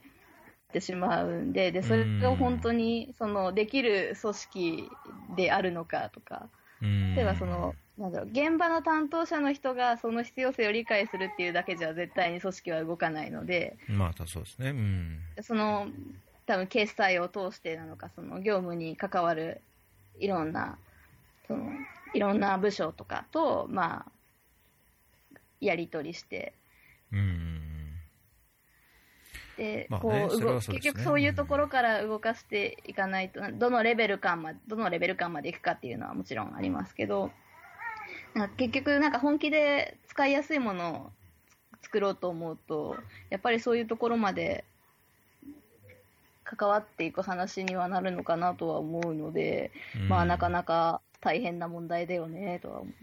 てしまうんで、で、それが本当に、その、できる組織であるのかとか、例えばその、なんだろう、現場の担当者の人がその必要性を理解するっていうだけじゃ絶対に組織は動かないので、まあ、そうですね。うん。その、多分決済を通してなのか、その業務に関わるいろんな、その、いろんな部署とかと、まあ、やり取りして、うん。で、こう、ね、結局そういうところから動かしていかないと、どのレベル感まで、どのレベル感までいくかっていうのはもちろんありますけど、なんか結局なんか本気で使いやすいものを作ろうと思うと、やっぱりそういうところまで関わっていく話にはなるのかなとは思うので、うん、まあなかなか大変な問題だよねとは思う。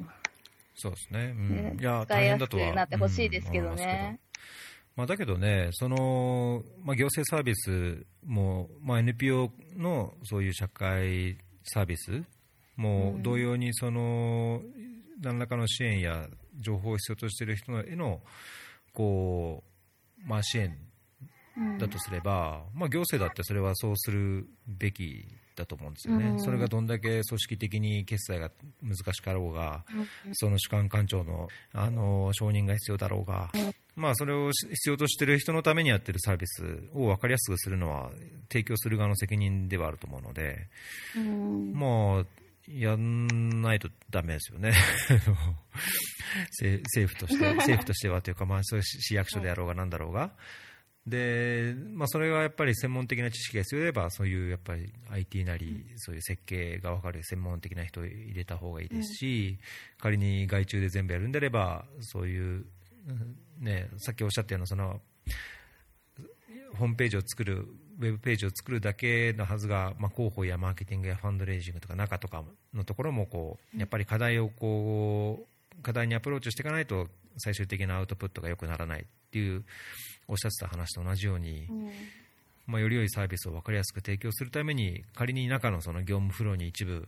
そうですね。うん、ねいや使いやすくなってほしいですけどね。まあ、だけどね、そのまあ、行政サービスも、まあ、NPO のそういう社会サービスも同様にその、何らかの支援や情報を必要としている人へのこう、まあ、支援だとすれば、まあ、行政だってそれはそうするべきだと思うんですよね、うん、それがどんだけ組織的に決済が難しかろうが、うん、その主管官庁のあの承認が必要だろうが、うん、まあ、それを必要としている人のためにやってるサービスを分かりやすくするのは提供する側の責任ではあると思うので、まあ、やんないとだめですよね。政府として 政府としてはというか、まあ、そういう市役所であろうがなんだろうが。で、まあ、それがやっぱり専門的な知識が必要であれば、そういうやっぱり IT なり、そういう設計が分かる専門的な人を入れた方がいいですし、仮に外注で全部やるんであれば、そういう、ね、さっきおっしゃったような、その、ホームページを作る、ウェブページを作るだけのはずが、まあ、広報やマーケティングやファンドレイジングとか中とかのところもこう、やっぱり課題をこう、課題にアプローチしていかないと最終的なアウトプットが良くならないっていうおっしゃってた話と同じように、うん、まあ、より良いサービスを分かりやすく提供するために仮に中のその業務フローに一部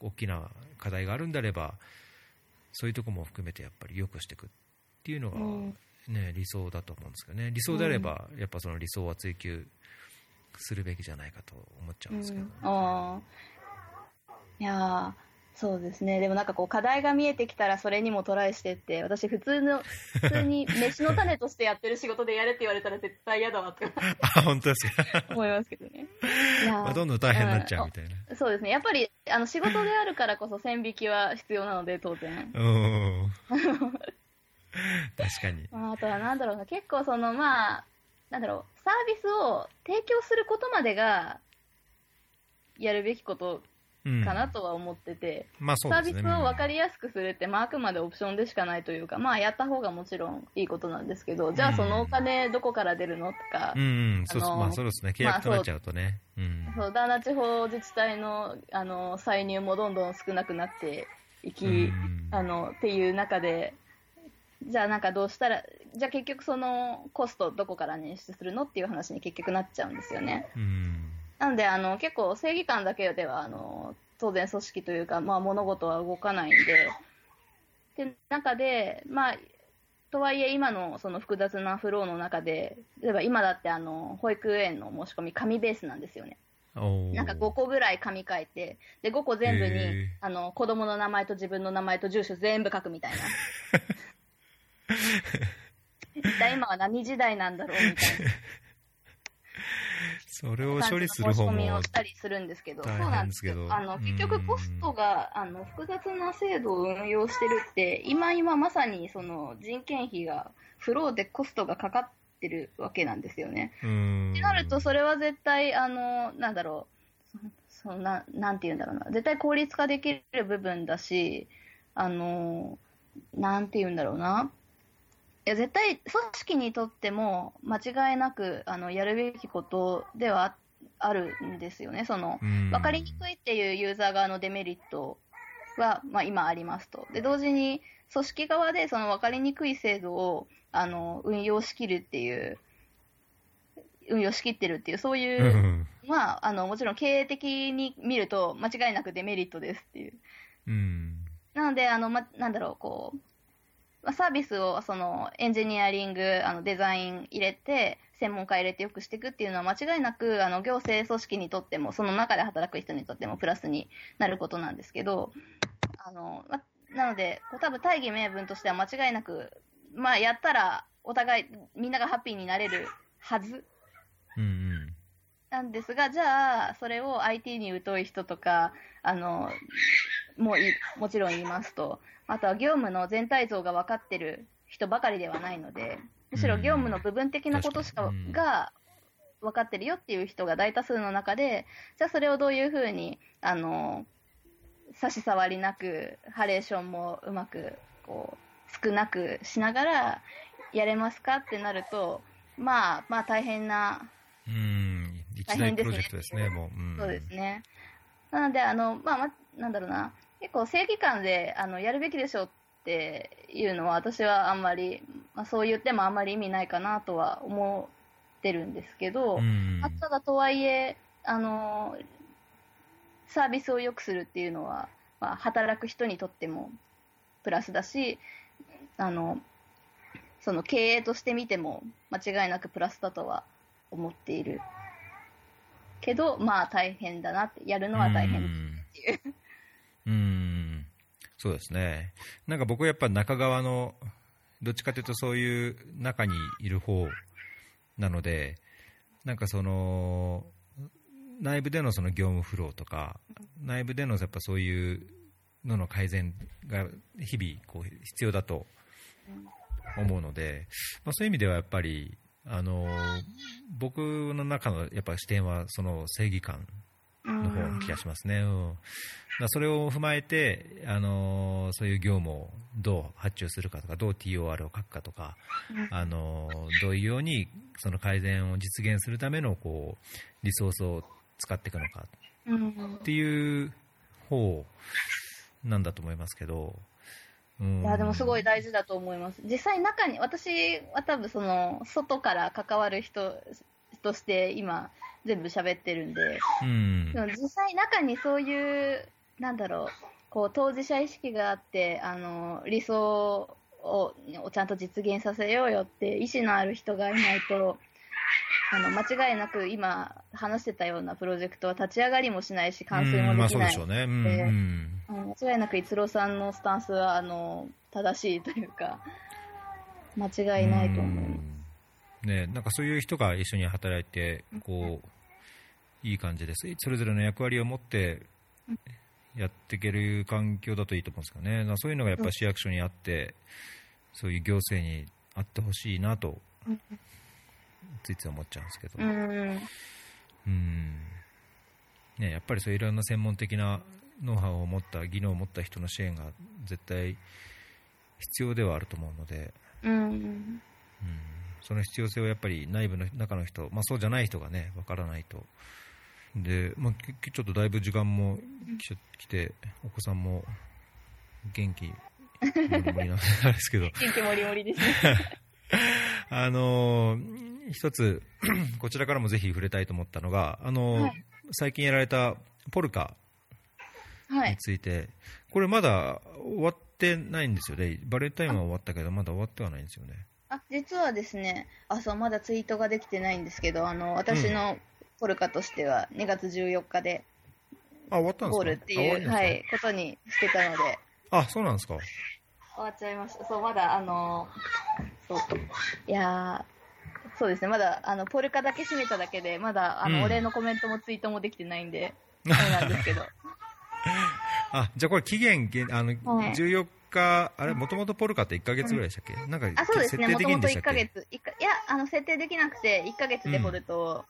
大きな課題があるんであればそういうところも含めてやっぱり良くしていくっていうのが、ね、理想だと思うんですけどね。理想であればやっぱその理想は追求するべきじゃないかと思っちゃうんですけど、ね、うん、いやそうですね。でもなんかこう課題が見えてきたらそれにもトライしてって、私普通の、普通に飯の種としてやってる仕事でやれって言われたら絶対嫌だなって あ、本当ですか？思いますけどね。いやまあ、どんどん大変になっちゃうみたいな。そうですね。やっぱりあの仕事であるからこそ線引きは必要なので当然。うん。確かに。まあ、あとはなんだろうな、結構そのまあ、なんだろう、サービスを提供することまでがやるべきことかなとは思ってて、うんまあね、サービスを分かりやすくするって、まあ、あくまでオプションでしかないというか、まあ、やった方がもちろんいいことなんですけど、じゃあそのお金どこから出るのとか、うん、そうまあ、そうですね、契約取れちゃうとね。まあ、そう、そう、ダーナ地方自治体のあの歳入もどんどん少なくなっていき、うん、あのっていう中で、じゃあなんかどうしたら、じゃあ結局そのコストどこから捻出するのっていう話に結局なっちゃうんですよね。うんなんで、あの、結構正義感だけでは、あの、当然組織というか、まあ物事は動かないんで、で、中で、まあ、とはいえ今のその複雑なフローの中で、例えば今だってあの保育園の申し込み紙ベースなんですよね。なんか5個ぐらい紙書いて、で、5個全部にあの、子供の名前と自分の名前と住所全部書くみたいな。一体今は何時代なんだろうみたいな。それを処理する方申し込みもをしたりするんですけど、そうなんですけどよ。あの、うん結局コストが、あの、複雑な制度を運用してるって、今今まさにその人件費が、フローでコストがかかってるわけなんですよね。うんってなると、それは絶対、あの、なんだろう、そそのななんて言うんだろうな、絶対効率化できる部分だし、あの、なんて言うんだろうな。いや、絶対、組織にとっても、間違いなく、あの、やるべきことではああるんですよね。その、うん分かりにくいっていうユーザー側のデメリットは、まあ、今ありますと。で、同時に、組織側でその分かりにくい制度を、あの、運用しきるっていう、運用しきってるっていう、そういうう、んまあ、あの、もちろん経営的に見ると、間違いなくデメリットですっていう。うんなので、あの、ま、なんだろう、こう、まあ、サービスを、その、エンジニアリング、あの、デザイン入れて、専門家入れてよくしていくっていうのは間違いなく、あの、行政組織にとっても、その中で働く人にとってもプラスになることなんですけど、あの、ま、なので、こう多分大義名分としては間違いなく、まあ、やったら、お互い、みんながハッピーになれるはず。うんうん。なんですが、じゃあ、それを IT に疎い人とか、あの、もういもちろん言いますと、あとは業務の全体像が分かってる人ばかりではないので、むしろ業務の部分的なことしか、が分かってるよっていう人が大多数の中で、じゃあそれをどういうふうに、あの、差し障りなく、ハレーションもうまく、こう、少なくしながらやれますかってなると、まあ、まあ大変なうん。一大プロジェクトですね、もう。ん。そうですね。なので、あの、まあ、ま、なんだろうな、結構正義感で、あの、やるべきでしょうっていうのは、私はあんまり、まあ、そう言ってもあんまり意味ないかなとは思ってるんですけど、うんまあただとはいえ、あの、サービスを良くするっていうのは、まあ、働く人にとってもプラスだし、あの、その経営として見ても間違いなくプラスだとは思っている。けど、まあ大変だなって、やるのは大変っていう。うんそうですね。なんか僕はやっぱ中側の、どっちかというとそういう中にいる方なので、なんかその、内部でのその業務フローとか、内部でのやっぱそういうのの改善が日々こう必要だと思うので、まあ、そういう意味ではやっぱり、あの僕の中のやっぱ視点はその正義感の方の気がしますね。うんそれを踏まえて、あのーそういう業務をどう発注するかとか、どう TOR を書くかとか、あのーどういうようにその改善を実現するためのこうリソースを使っていくのかうんっていう方なんだと思いますけど、うんいや、でもすごい大事だと思います。実際中に、私は多分その、外から関わる人として今、全部喋ってるんで、うんでも実際中にそういう、なんだろう、こう当事者意識があって、あの、理想ををちゃんと実現させようよって意思のある人がいないと、あの、間違いなく今話してたようなプロジェクトは立ち上がりもしないし、完成もできない。そうでうね。うんでうんあの間違いなく逸郎さんのスタンスは、あの、正しいというか、間違いないと思います。うんね、なんかそういう人が一緒に働いて、こう、いい感じです。それぞれの役割を持ってやっていける環境だといいと思うんですけどね。だからそういうのがやっぱ市役所にあって、そういう行政にあってほしいなと、ついつい思っちゃうんですけど。うん。うんね、やっぱりそういういろんな専門的なノウハウを持った技能を持った人の支援が絶対必要ではあると思うので、うん。うんその必要性をやっぱり内部の中の人、まあ、そうじゃない人がね分からないとで、まあ、きちょっとだいぶ時間も来ちゃ来てお子さんも元気もりもりなん ですけど。元気もりもりです。ね。あのー一つ、こちらからもぜひ触れたいと思ったのが、あのーはい。最近やられたポルカはい。について、これまだ終わってないんですよね、バレンタインは終わったけど、まだ終わってはないんですよね。あ実はですねあそうまだツイートができてないんですけどあの私のポルカとしては2月14日であ、終わったんですか？ゴールっていう、はい、ことにしてたので。かあ、そうなんですか？終わっちゃいましたそうまだあのそう。いやーそうですね。まだあのポルカだけ閉めただけでまだあの、うん。お礼のコメントもツイートもできてないんで あれなんですけど。あ、じゃあこれ期限げ、あの、はい。14日、あれ、もともとポルカって1ヶ月ぐらいでしたっけ、なんか、あそうですね。設定できるもともと1んでしたっけ？ヶ月一かいやあの設定できなくて1ヶ月で掘ると、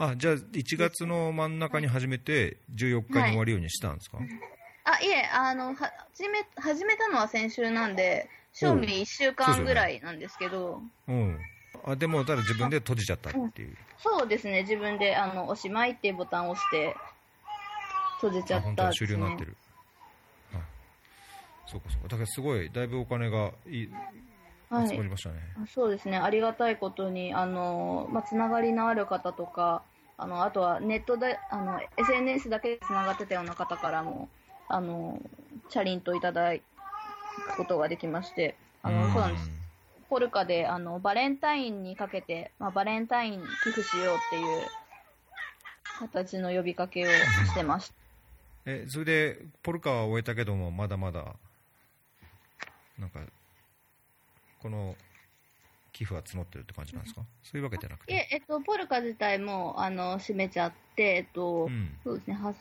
あ、じゃあ1月の真ん中に始めて、14日に終わるようにしたんですか、あいえあのは始め始めたのは先週なんで賞味1週間ぐらいなんですけどうん。あ、でも、ただ自分で閉じちゃったっていう。そうですね自分であのおしまいっていうボタンを押して閉じちゃあ、った本当だ、終了になってる。はい。そうかそうか。だからすごい、だいぶお金がいはい集まりましたね。あそうですね、ありがたいことに、あのまあ、つながりのある方とか、あのあとはネットであの SNS だけでつながってたような方からも、あのチャリンといただくことができまして、あのそうなんですポルカであのバレンタインにかけて、まあ、バレンタイン寄付しようっていう形の呼びかけをしてました。え、それで、ポルカは終えたけども、まだまだ、なんか、この寄付は募ってるって感じなんですか？そういうわけじゃなくて。いえ、えっと、ポルカ自体もあの閉めちゃって、えっと、うん。そうですね、は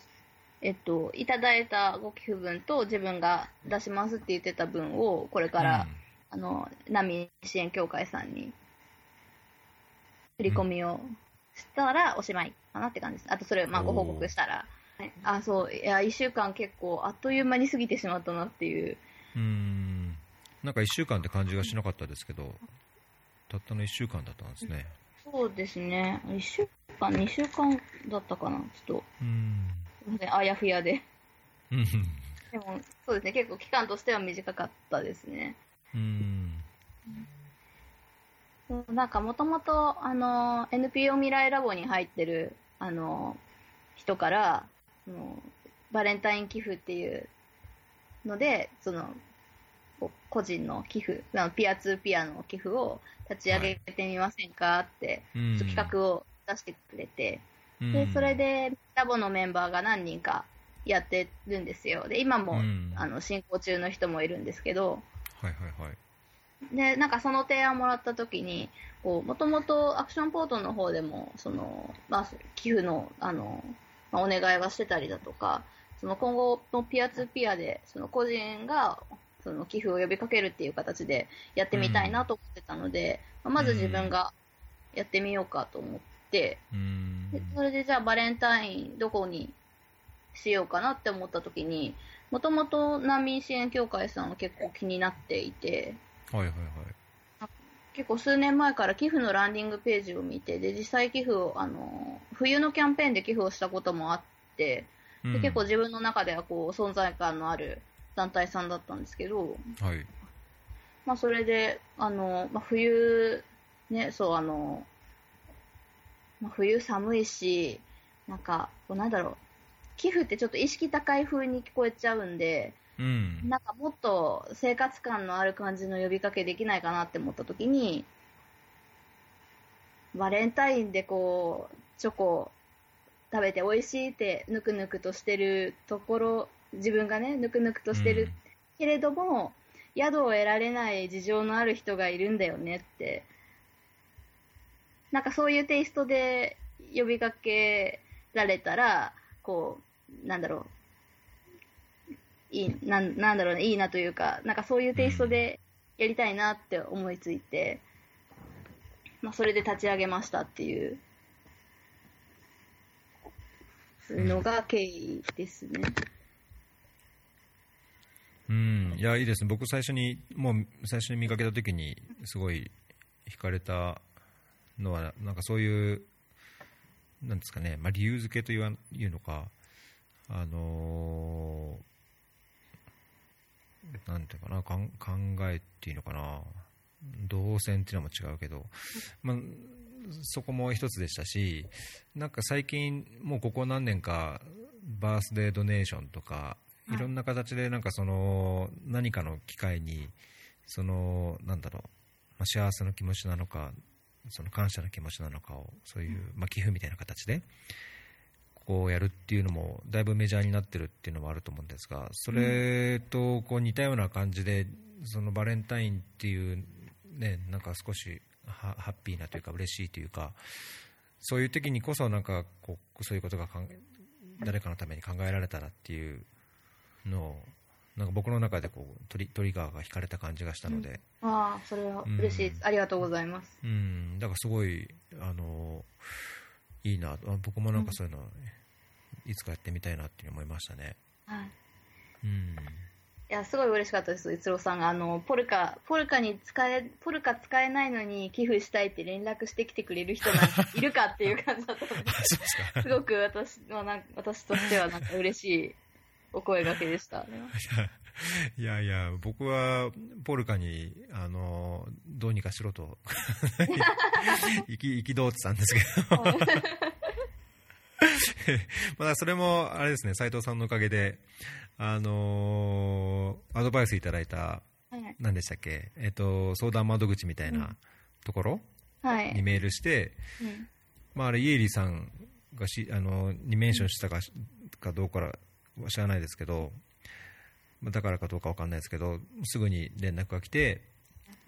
えっと、いただいたご寄付分と自分が出しますって言ってた分を、これから、あの、難支援協会さんに振り込みをしたらおしまいかなって感じです。あと、それ、まあ、ご報告したら。はいあ、そう、いや、一週間結構、あっという間に過ぎてしまったなっていう。うん。うん。なんか1週間って感じがしなかったですけど、たったの1週間だったんですね。そうですね、一週間、二週間だったかな、ちょっと、うん。すいません、あやふやで。うん。でも、そうですね、結構期間としては短かったですね。うん。なんかもともと、あの、NPO 未来ラボに入ってる、あの、人から、そのバレンタイン寄付っていうので、その、個人の寄付、ピアツーピアの寄付を立ち上げてみませんか？って、うんちょっと企画を出してくれて、うん。で、それ、でラボのメンバーが何人かやってるんですよ。で、今も、うん。あの、進行中の人もいるんですけど、はいはいはい。で、なんかその提案もらったときに、こう、もともとアクションポートの方でも、その、まあ、寄付の、あの、まあ、お願いはしてたりだとか、その今後のピアツーピアで、その個人が、その寄付を呼びかけるっていう形でやってみたいなと思ってたので、まあまず自分がやってみようかと思って、うん。でそれでじゃあバレンタインどこにしようかなって思った時に、もともと難民支援協会さんは結構気になっていて、はいはいはい。結構数年前から寄付のランディングページを見て、で、実際寄付を、あの、冬のキャンペーンで寄付をしたこともあって、うんで結構自分の中ではこう、存在感のある団体さんだったんですけど、はい。まあそれで、あの、まあ冬、ね、そう、あの、まあ、冬寒いし、なんか、こうなんだろう、寄付ってちょっと意識高い風に聞こえちゃうんで、うん。なんかもっと生活感のある感じの呼びかけできないかなって思った時に、バレンタインでこう、チョコ食べて美味しいってぬくぬくとしてるところ、自分がね、ぬくぬくとしてる。けれども、宿を得られない事情のある人がいるんだよねって、なんかそういうテイストで呼びかけられたら、こう、なんだろう、いい、なんなんだろうね、いいなというか、なんかそういうテイストでやりたいなって思いついて、まあそれで立ち上げましたっていう。のが経緯ですね。うん、いや、いいですね、僕、最初に、もう最初に見かけたときに、すごい惹かれたのは、なんかそういう、なんですかね、まあ、理由付けと言わ言うのか、あのーなんていうかな、かん考えっていうのかな、動線っていうのも違うけど、まあ、そこも一つでしたし、なんか最近、もうここ何年か、バースデードネーションとか、いいろんな形でなんかその何かの機会にそのなんだろう、まあ、幸せの気持ちなのかその感謝の気持ちなのかをそういう、まあ、寄付みたいな形でこうやるっていうのもだいぶメジャーになってるっていうのもあると思うんですがそれとこう似たような感じでそのバレンタインっていうねなんか少しハハッピーなというか嬉しいというかそういう時にこそなんかこうそういうことが誰かのために考えられたらっていうのをなんか僕の中でこうトリトリガーが引かれた感じがしたので、ああ、それは嬉しいです。ありがとうございます。うん、だからすごいあのいいなあ僕もなんかそういうの、いつかやってみたいなって思いましたね。はい。うん、いや、すごい嬉しかったです、逸郎さんが。あの、ポルカ、ポルカに使え、ポルカ使えないのに寄付したいって連絡してきてくれる人なんているかっていう感じだったので、すごく私はなん私としてはなんか嬉しいお声掛けでした。いやいや、僕はポルカにあのどうにかしろと 憤ってたんですけど、まだそれもあれですね、斉藤さんのおかげで、あのアドバイスいただいた、はい。何でしたっけ、えっと、相談窓口みたいなところはい。にメールして、うんまあ、あれ、イエリーさんがしあのにメンションしたかかどうかは知らないですけど、まあだからかどうかわかんないですけど、すぐに連絡が来て、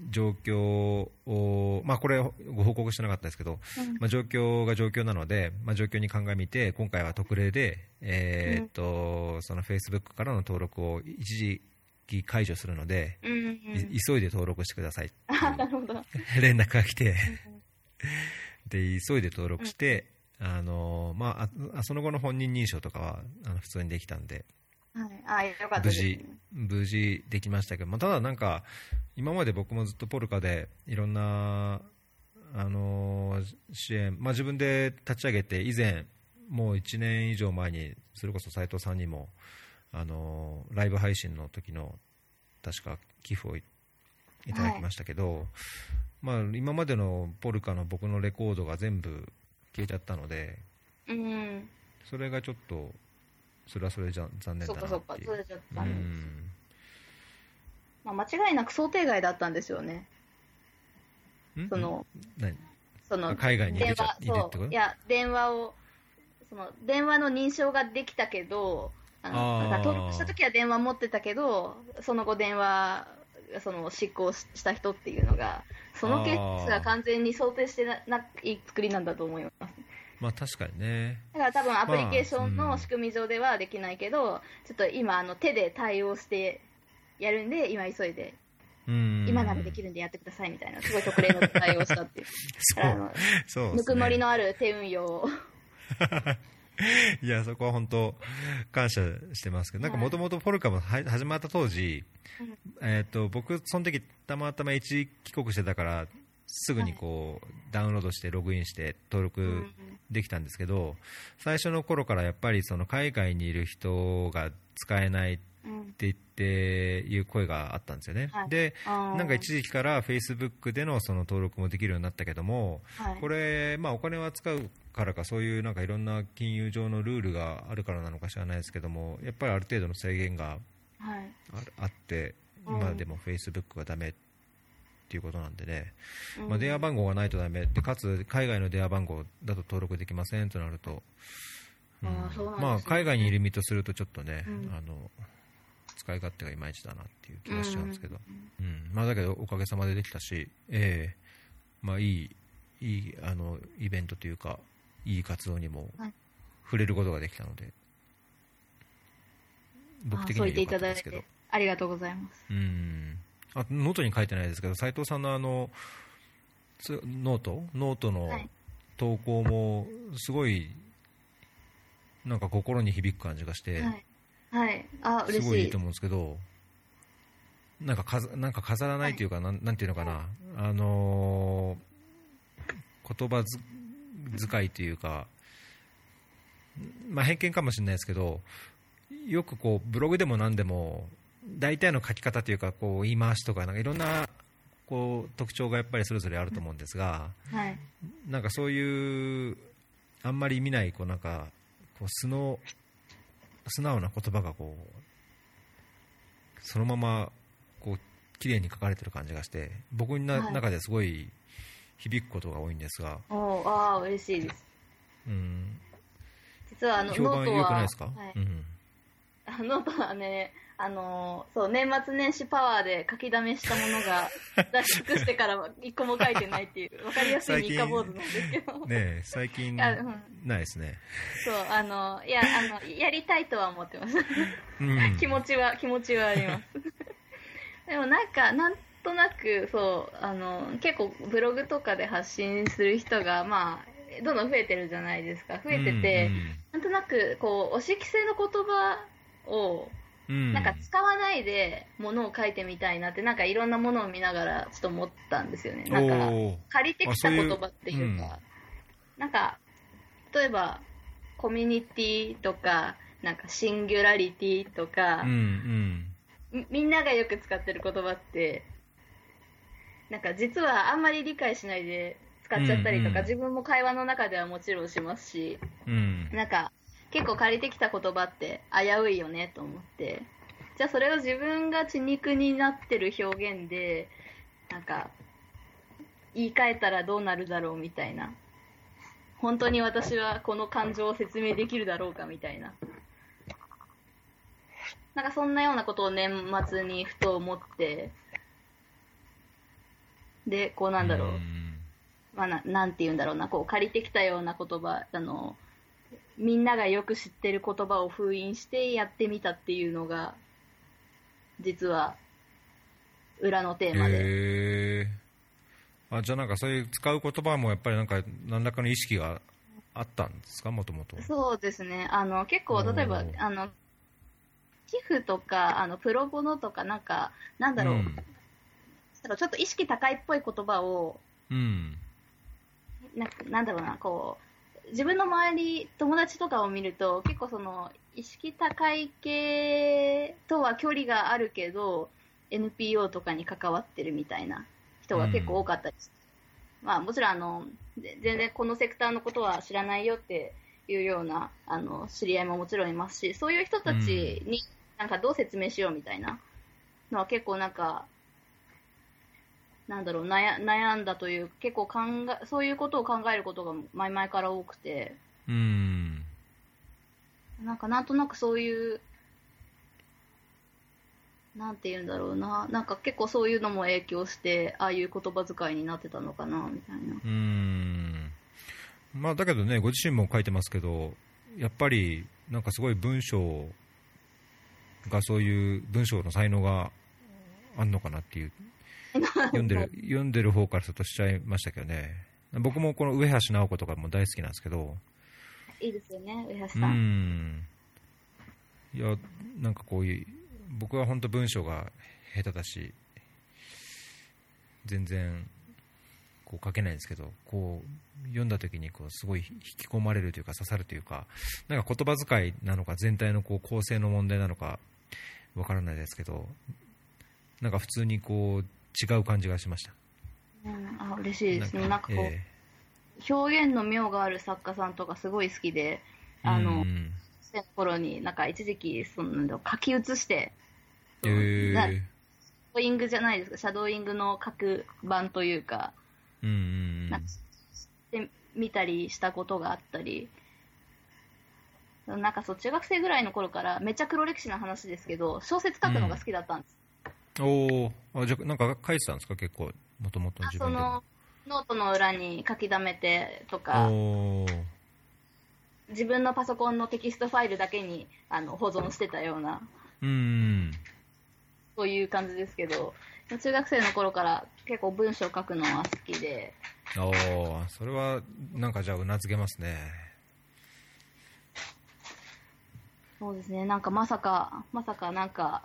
状況を、まあ、これ、ご報告してなかったですけど、うん。まあ、状況が状況なので、まあ、状況に鑑みて、今回は特例で、えーっとそのフェイスブックからの登録を一時期解除するので、急いで登録してください。連絡が来て、で急いで登録して、あのまあ、あその後の本人認証とかはあの普通にできたんで、はい。あ、よかった無事、無事できましたけど、まあ、ただなんか、今まで僕もずっとポルカでいろんな、あの支援、まあ、自分で立ち上げて、以前、もう1年以上前に、それこそ斉藤さんにも、あのライブ配信の時の確か寄付をいいただきましたけど、まあ、今までのポルカの僕のレコードが全部消えちゃったので、うん。それがちょっと、それはそれじゃ残念そっかそっかだなってい。う。それじゃう残念です。んまあ、間違いなく想定外だったんですよね。ん？その、何？その、海外に電話、そう、いや、電話を、その、電話の認証ができたけど、あの、あーなんか登録した時は電話持ってたけど、その後電話、その、執行しした人っていうのが、そのケースが完全に想定してなない作りなんだと思います。まあ確かにね。だから多分アプリケーションまあうんの仕組み上ではできないけど、ちょっと今あの手で対応してやるんで、今急いで、うん。今ならできるんでやってくださいみたいな、すごい特例の対応したっていう。そう。そうねぬくもりのある手運用を。いや、そこは本当、感謝してますけど、なんかもともとポルカもは始まった当時、えっと、僕、その時たまたま一時帰国してたから、すぐにこう、ダウンロードしてログインして登録できたんですけど、最初の頃からやっぱりその海外にいる人が使えないってうん言っていう声があったんですよね。はい。で、なんか一時期から Facebook でのその登録もできるようになったけども、はい。これ、まあ、お金は使うからか、そういうなんかいろんな金融上のルールがあるからなのか知らないですけども、やっぱりある程度の制限がはい。あって、うん今でも Facebook がダメっていうことなんでね、うん。まあ、電話番号がないとダメで、かつ海外の電話番号だと登録できませんとなると、うん。まあ、海外にいる身とすると、ちょっとね、うん。あの使い勝手がいまいちだなっていう気がしちゃうんですけど、うん。まあ、だけどおかげさまでできたし、ええ。まあ、いいいいあのイベントというか、いい活動にもはい。触れることができたので、僕的にはただいかったですけど。て。ありがとうございます。うん。あノートに書いてないですけど斉藤さんのあのつノート？ノートのはい。投稿もすごいなんか心に響く感じがして、はい。はい。あ、す嬉しいごいいいと思うんですけどなんかかざなんか飾らないというか、なんなんていうのかな、あのー言葉ず遣いというか、まあ、偏見かもしれないですけどよくこうブログでも何でも大体の書き方というかこう言い回しとかなんかいろんなこう特徴がやっぱりそれぞれあると思うんですが、はい。なんかそういうあんまり見ないこうなんかこう素の素直な言葉がこうそのままこう綺麗に書かれてる感じがして僕のはい。中ですごい響くことが多いんですが、おーああ、嬉しいです。うん、実はあの、評判ノートは、良くないですか、はい。うん。あノートはね、あのーそう、年末年始パワーで書きだめしたものが、出し尽くしてから一個も書いてないっていう、わかりやすい三日坊主なんですけど。ねえ最近ないですね、そう、あの、いや、あの、やりたいとは思ってます。うん、気持ちは、気持ちはあります。でもなんか、なんとなく、そう、あの、結構ブログとかで発信する人が、まあ、どんどん増えてるじゃないですか。増えてて、なんとなく、こう、お色性の言葉を、なんか使わないでものを書いてみたいなって、なんかいろんなものを見ながらちょっと思ったんですよね。なんか、借りてきた言葉っていうか、うん。なんか、例えば、コミュニティとか、なんかシンギュラリティとかうん、うん。みみんながよく使ってる言葉って、なんか実はあんまり理解しないで使っちゃったりとか、うんうん。自分も会話の中ではもちろんしますし、うん。なんか結構借りてきた言葉って危ういよねと思って、じゃあそれを自分が血肉になってる表現で、なんか言い換えたらどうなるだろうみたいな。本当に私はこの感情を説明できるだろうかみたいな。なんかそんなようなことを年末にふと思って、で、こうなんだろう。んまあ、ななんて言うんだろうな、こう借りてきたような言葉、あの、みんながよく知ってる言葉を封印してやってみたっていうのが、実は、裏のテーマで。へえあじゃあなんかそういう使う言葉もやっぱりなんか何らかの意識があったんですか？もともと。そうですね。あの、結構、例えばあの、寄付とか、あの、プロボノとか、なんか、なんだろう、ん。なんちょっと意識高いっぽい言葉を、うん。ななんだろうな、こう、自分の周り、友達とかを見ると、結構その、意識高い系とは距離があるけど、NPO とかに関わってるみたいな人が結構多かったりして、まあもちろんあの、ぜ全然このセクターのことは知らないよっていうような、あの、知り合いももちろんいますし、そういう人たちになんかどう説明しようみたいなのは結構なんか、なんだろう悩悩んだという結構考えそういうことを考えることが前々から多くて。うん。なんかなんとなくそういうなんて言うんだろうな。なんか結構そういうのも影響してああいう言葉遣いになってたのかなみたいな。うん。まあだけどねご自身も書いてますけどやっぱりなんかすごい文章がそういう文章の才能があんのかなっていう読んでる読んでる方からするとしちゃいましたけどね。僕もこの上橋直子とかも大好きなんですけど。いいですよね上橋うさん、ん。いやなんかこういう僕は本当文章が下手だし全然こう書けないんですけどこう読んだ時にこうすごい引き込まれるというか刺さるというかなんか言葉遣いなのか全体のこう構成の問題なのかわからないですけどなんか普通にこう違う感じがしました。うん、あ嬉しいですね。なんかこう、え表現の妙がある作家さんとかすごい好きでえあのうん。生の頃になんか一時期その書き写してえ。なシャえドーイングじゃないですか、シャドーイングの各版というか、うんうんなんかしてみたりしたことがあったり、なんかそう、中学生ぐらいの頃から、めっちゃ黒歴史の話ですけど、小説書くのが好きだったんです。おおあじゃあなんか書いてたんですか？結構もともとあ自分でノートの裏に書き溜めてとか、自分のパソコンのテキストファイルだけにあの保存してたような、うんそういう感じですけど、中学生の頃から結構文章書くのは好きで、おおそれはなんかじゃあうなずけますね。そうですね、なんかまさか、まさかなんか、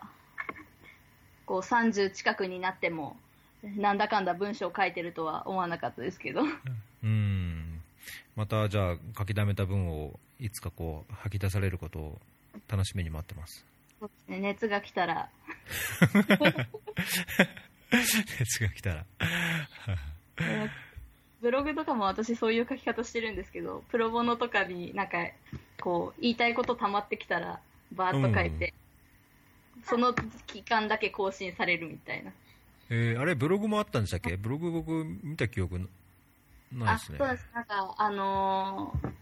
こう30近くになっても、なんだかんだ文章を書いてるとは思わなかったですけど、うん。またじゃあ書き溜めた文をいつかこう吐き出されることを楽しみに待ってます。そうですね。熱が来たら、熱が来たら。え ーブログとかも私そういう書き方してるんですけど、プロボノとかになんか、こう、言いたいこと溜まってきたら、バーッと書いて、その期間だけ更新されるみたいな。えーあれ、ブログもあったんでしたっけ？ブログ僕見た記憶なないあ、ですね。そうです。なんか、あのー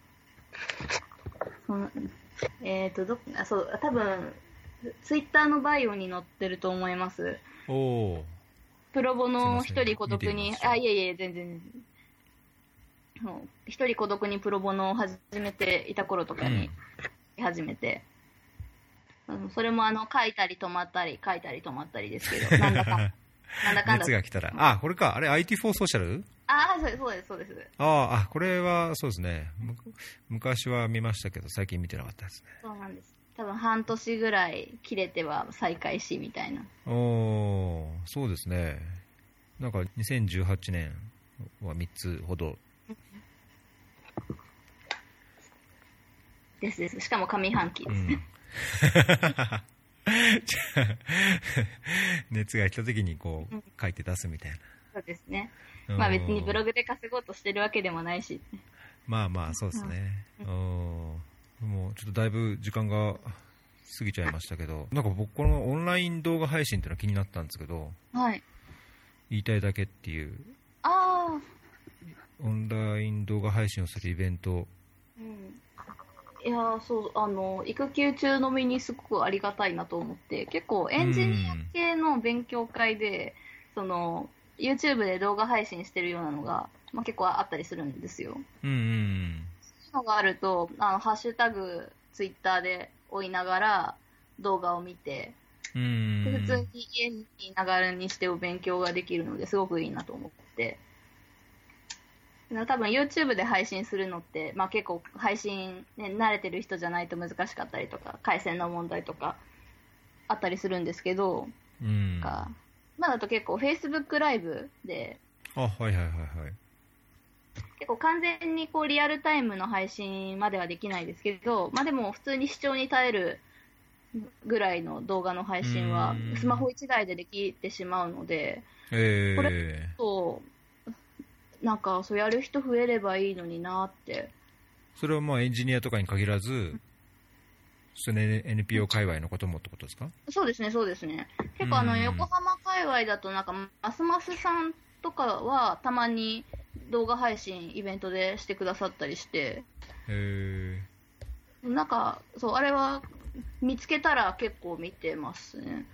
そのえっ、と、どっあ、そう、多分、ツイッターのバイオに載ってると思います。おおプロボの一人孤独にあ、いえいえ、全然。一人孤独にプロボノを始めていた頃とかに始めて、うんそれもあの書いたり止まったり、書いたり止まったりですけど、なんだか、なんだかんだ熱。が来たら。あ、これか。あれ、IT4 ソーシャル？ああ、そうです、そうです。ああ、あ、これはそうですね。む昔は見ましたけど、最近見てなかったですね。そうなんです。多分半年ぐらい切れては再開しみたいな。おおそうですね。なんか2018年は3つほど。ですです。しかも上半期ですね。うん。熱が来た時にこう書いて出すみたいそうですね。な。まあ別にうんブログで稼ごうとしてるわけでもないし。まあまあ、そうですね。うんもうちょっとだいぶ時間が過ぎちゃいましたけど、なんか僕、このオンライン動画配信っていうのは気になったんですけど、はい。言いたいだけっていう、ああ、オンライン動画配信をするイベント、うん。いやーそう、あの、育休中の身にすごくありがたいなと思って、結構エンジニア系の勉強会で、その、YouTube で動画配信してるようなのが、まあ、結構あったりするんですよ。うんうんそういうのがあると、あの、ハッシュタグ、ツイッターで追いながら動画を見て、うん、普通に家にいながらにしてお勉強ができるのですごくいいなと思って。多分 YouTube で配信するのって、まあ、結構配信、ね、慣れてる人じゃないと難しかったりとか回線の問題とかあったりするんですけど、うん、か今だと結構 Facebook ライブであ、はいはいはいはい。結構完全にこうリアルタイムの配信まではできないですけど、まあ、でも普通に視聴に耐えるぐらいの動画の配信はうん。スマホ1台でできてしまうので、えこー、そうなんかそうやる人増えればいいのになって。それはまあエンジニアとかに限らず、その NPO 界隈のこともってことですか？そうですねそうですね。結構あのうん。横浜界隈だとなんかますますさんとかはたまに動画配信イベントでしてくださったりして。えなんかそうあれは見つけたら結構見てますね。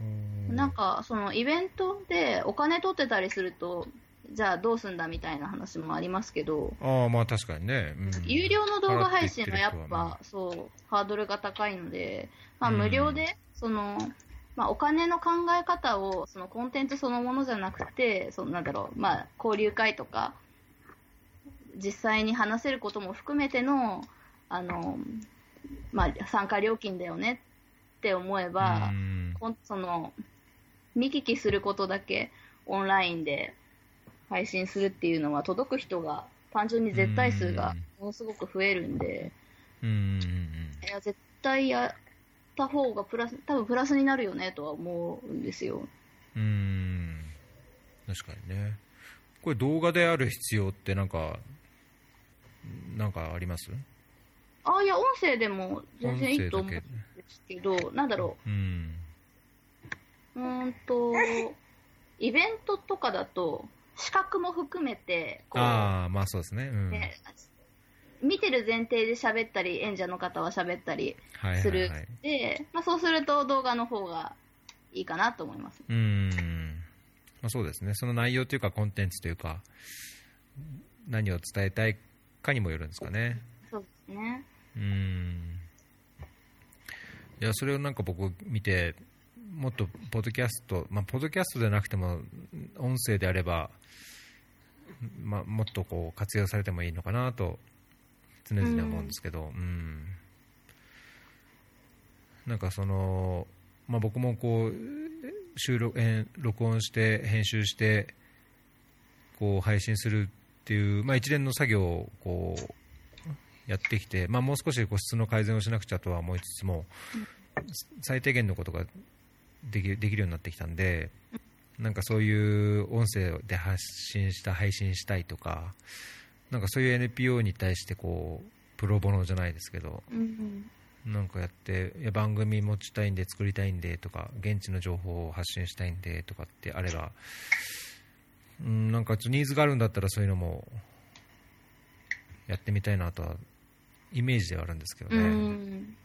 ー、なんかそのイベントでお金取ってたりするとじゃあどうすんだみたいな話もありますけどああ、まあ確かにね。うん。有料の動画配信はやっぱそうハードルが高いので、まあ、うん。無料でその、まあ、お金の考え方をそのコンテンツそのものじゃなくてそのなんだろう、まあ、交流会とか実際に話せることも含めてのあの、まあ、参加料金だよねって思えば、うんその見聞きすることだけオンラインで配信するっていうのは届く人が単純に絶対数がものすごく増えるんで、うんうんうんいや絶対やった方がプラス多分プラスになるよねとは思うんですよ。うん。うん確かにね。これ動画である必要ってなんかなんかあります？ああいや音声でも全然いいと思うんですけど、なんだろう。ん。う、うーんとイベントとかだと視覚も含めてこうああまあそうですね。うん。ね見てる前提で喋ったり演者の方は喋ったりはいはいするはいで、まあ、そうすると動画の方がいいかなと思います。うん。まあそうですね。その内容というかコンテンツというか何を伝えたいかにもよるんですかね。そうですね。うん。いやそれをなんか僕見てもっとポッドキャスト、まあ、ポッドキャストでなくても音声であれば、まあ、もっとこう活用されてもいいのかなと常々思うんですけど、うん。なんかその、まあ、僕もこう収録えー録音して編集してこう配信するっていう、まあ、一連の作業をこうやってきて、まあ、もう少しこう質の改善をしなくちゃとは思いつつも、最低限のことができできるようになってきたんで、なんかそういう音声で発信した、配信したいとか、なんかそういう NPO に対してこうプロボノじゃないですけど、うんなんかやっていや番組持ちたいんで作りたいんでとか現地の情報を発信したいんでとかってあれば、うん、なんかちょっとニーズがあるんだったらそういうのもやってみたいなとはイメージではあるんですけどうね。ん。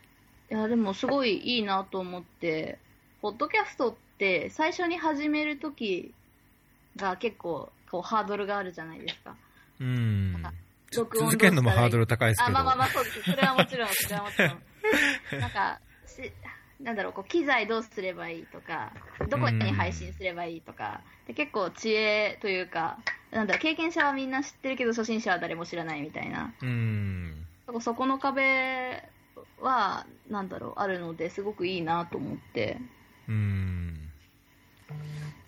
いや、でもすごいいいなと思って、ポッドキャストって最初に始めるときが結構こうハードルがあるじゃないですか。うんなんか録音続けるのもハードル高いですけあ、ど、まあまあまあ、そうです。それはもちろん、それはもちろん。なんか、しなんだろう、こう、機材どうすればいいとか、どこに配信すればいいとか、で結構知恵というか、なんだろう、経験者はみんな知ってるけど、初心者は誰も知らないみたいな。うんそこそこの壁は、なんだろう、あるので、すごくいいなと思って。うん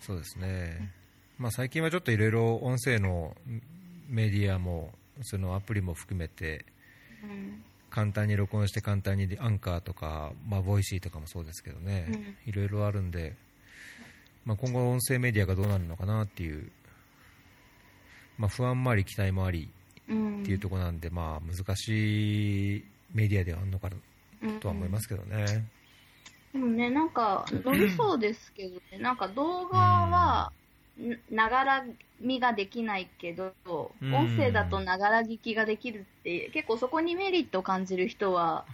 そうですね、まあ、最近はちょっといろいろ音声のメディアもそのアプリも含めてうん。簡単に録音して簡単にアンカーとか、まあ、ボイシーとかもそうですけどね、いろいろあるんで、まあ、今後音声メディアがどうなるのかなっていう、まあ、不安もあり期待もありうん。っていうところなんで、まあ、難しいメディアではあるのかなとは思いますけどね。でもね、なんか、伸びそうですけどね、なんか動画は、ながら見ができないけど、うん音声だとながら聞きができるって、結構そこにメリットを感じる人は、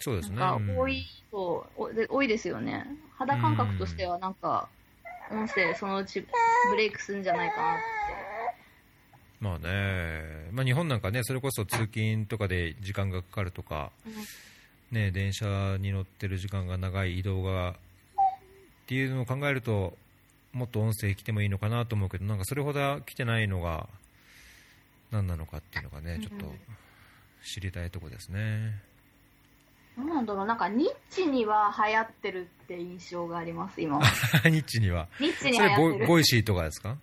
そうですね。多い多いですよね。肌感覚としては、なんか、音声そのうちブレイクするんじゃないかなって。まあね、まあ、日本なんかね、それこそ通勤とかで時間がかかるとか、ね、電車に乗ってる時間が長い移動がっていうのを考えると、もっと音声来てもいいのかなと思うけど、なんかそれほど来てないのが何なのかっていうのがね、ちょっと知りたいとこですね。どうなんだろう、なんかニッチには流行ってるって印象があります、今は。ニッチには。ニッチにそれボボイシーとかですか？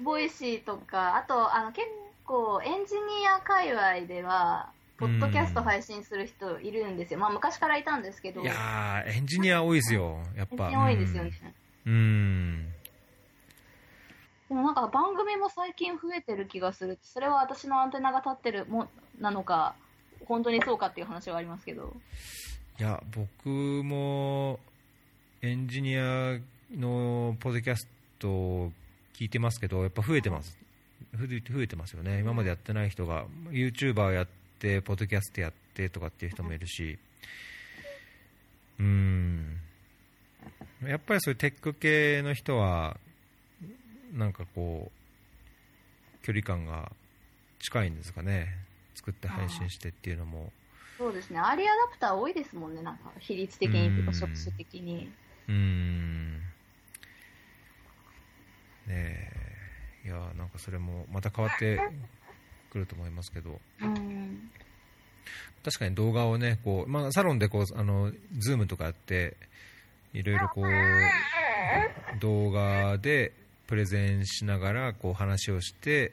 Voicyとか、あと、あの、結構、エンジニア界隈では、ポッドキャスト配信する人いるんですよ。まあ、昔からいたんですけど、いやー、エンジニア多いですよ、やっぱ。エンジニア多いですよね。うん。うん。でもなんか番組も最近増えてる気がする。それは私のアンテナが立ってるもなのか、本当にそうかっていう話はありますけど。いや、僕もエンジニアのポッドキャストを聞いてますけど、やっぱ増えてます。増え増えてますよね。今までやってない人が、YouTuber やって、ポッドキャストやってとかっていう人もいるし、うーん。やっぱりそういうテック系の人は、なんかこう、距離感が近いんですかね。作って配信してっていうのも。そうですね。アーリーアダプター多いですもんね。なんか比率的にとかうん職種的に。うーんねえいやなんかそれもまた変わってくると思いますけどうん。確かに動画をねこう、まあ、サロンでこうあのズームとかやっていろいろこう動画でプレゼンしながらこう話をして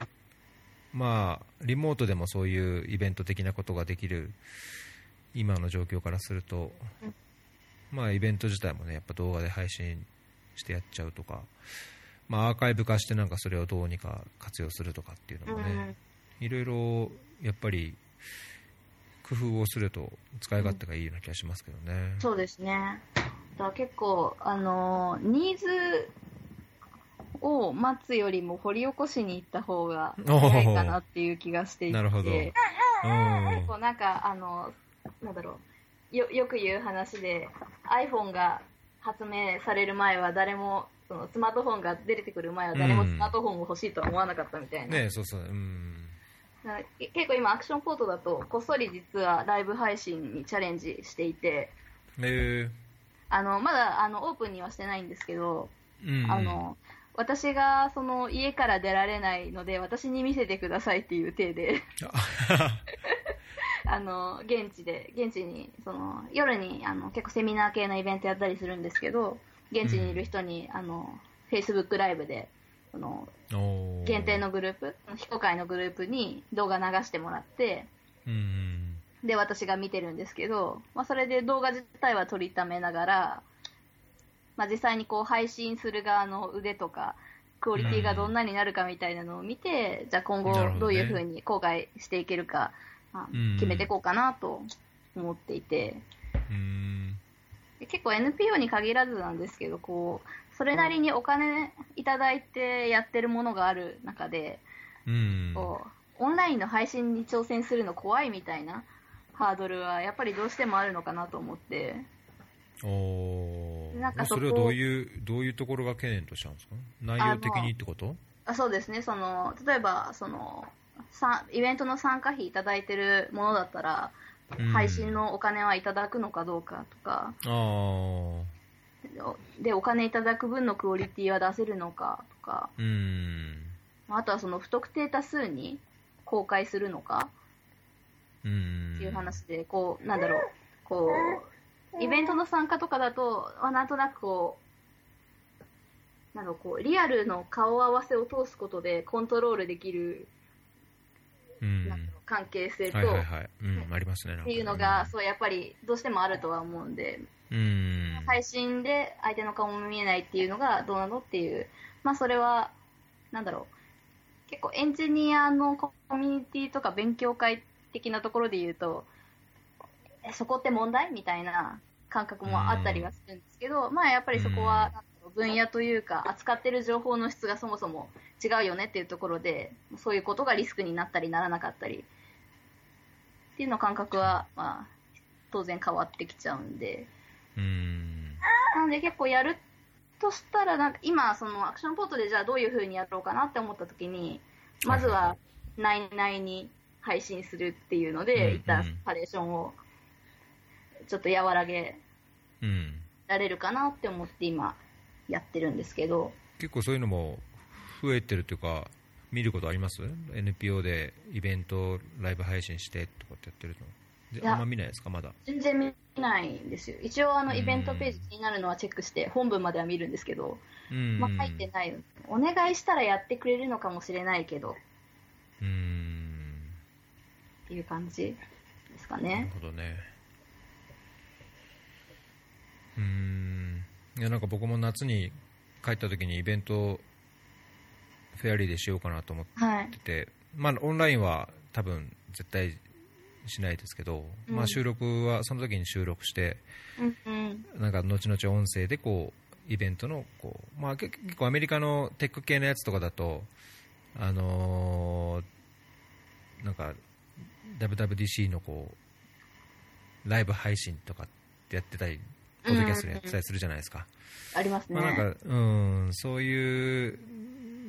まあリモートでもそういうイベント的なことができる今の状況からするとうんまあイベント自体もねやっぱ動画で配信してやっちゃうとかまあアーカイブ化してなんかそれをどうにか活用するとかっていうのもね、いろいろやっぱり工夫をすると使い勝手がいいような気がしますけどね。そうですね。だ結構、あのーニーズを待つよりも掘り起こしに行った方が早いかなっていう気がしていて。なるほどうん結構なんか、あの、なんだろう、よ、よく言う話で、iPhone が発明される前は誰も、そのスマートフォンが出てくる前は誰もスマートフォンを欲しいとは思わなかったみたいな。ねそうそう、うん。結構今アクションポートだと、こっそり実はライブ配信にチャレンジしていて、えあの、まだあのオープンにはしてないんですけど、ーうん、あの、私がその家から出られないので、私に見せてくださいっていう体で、あの、現地で、現地に、その、夜に、あの、結構セミナー系のイベントやったりするんですけど、現地にいる人に、あの、Facebook ライブで、その、限定のグループ、非公開のグループに動画流してもらって、うんで、私が見てるんですけど、まあ、それで動画自体は撮りためながら、まあ、実際にこう配信する側の腕とか、クオリティがどんなになるかみたいなのを見て、じゃあ今後どういうふうに公開していけるか、まあうん決めていこうかなと思っていて、うん。で結構 NPO に限らずなんですけど、こう、それなりにお金いただいてやってるものがある中で、うん。こう、オンラインの配信に挑戦するの怖いみたいなハードルはやっぱりどうしてもあるのかなと思って、おー。なんかそこそれはどういうどういうところが懸念としたんですか？内容的にってこと？あそうですね、その、例えば、その、さイベントの参加費いただいてるものだったら、うん。配信のお金はいただくのかどうかとか、ああで、お金いただく分のクオリティは出せるのかとか、うん。あとはその不特定多数に公開するのか。うん。っていう話で、こう、なんだろう、こう、イベントの参加とかだと、まあなんとなくこう、なんこう、リアルの顔合わせを通すことでコントロールできる、うん。なん関係性と、っていうのが、そう、やっぱりどうしてもあるとは思うんで、うん。配信で相手の顔も見えないっていうのがどうなのっていう、まあそれは、なんだろう、結構エンジニアのコミュニティとか勉強会的なところで言うと、えそこって問題みたいな感覚もあったりはするんですけど、まあやっぱりそこは、分野というか、扱ってる情報の質がそもそも違うよねっていうところで、そういうことがリスクになったりならなかったり、っていうの感覚は、まあ、当然変わってきちゃうんで、うん。なので結構やるとしたら、なんか今、そのアクションポートでじゃあどういう風にやろうかなって思った時に、まずは内々に配信するっていうのうんで、一旦うんパレーションをちょっと和らげうんられるかなって思って今やってるんですけど、結構そういうのも増えてるというか見ることあります？NPO でイベントライブ配信してとかってやってるの。あんま見ないですか？まだ。全然見ないんですよ。一応あのうんイベントページ気になるのはチェックして、本文までは見るんですけど、うんまあ入ってない。お願いしたらやってくれるのかもしれないけど、うんっていう感じですかなるね。ほどねうんいやなんか僕も夏に帰った時にイベントフェアリーでしようかなと思っはい。てて、まあ、オンラインは多分絶対しないですけど、うんまあ、収録はその時に収録してうんうん。なんか後々音声でこうイベントのこう、まあ、け結構アメリカのテック系のやつとかだと、あのーなんか WWDC のこうライブ配信とかってやってたり、ポッドキャストでやってたりするじゃないですか。ありますね。まあ、なんかうんそういう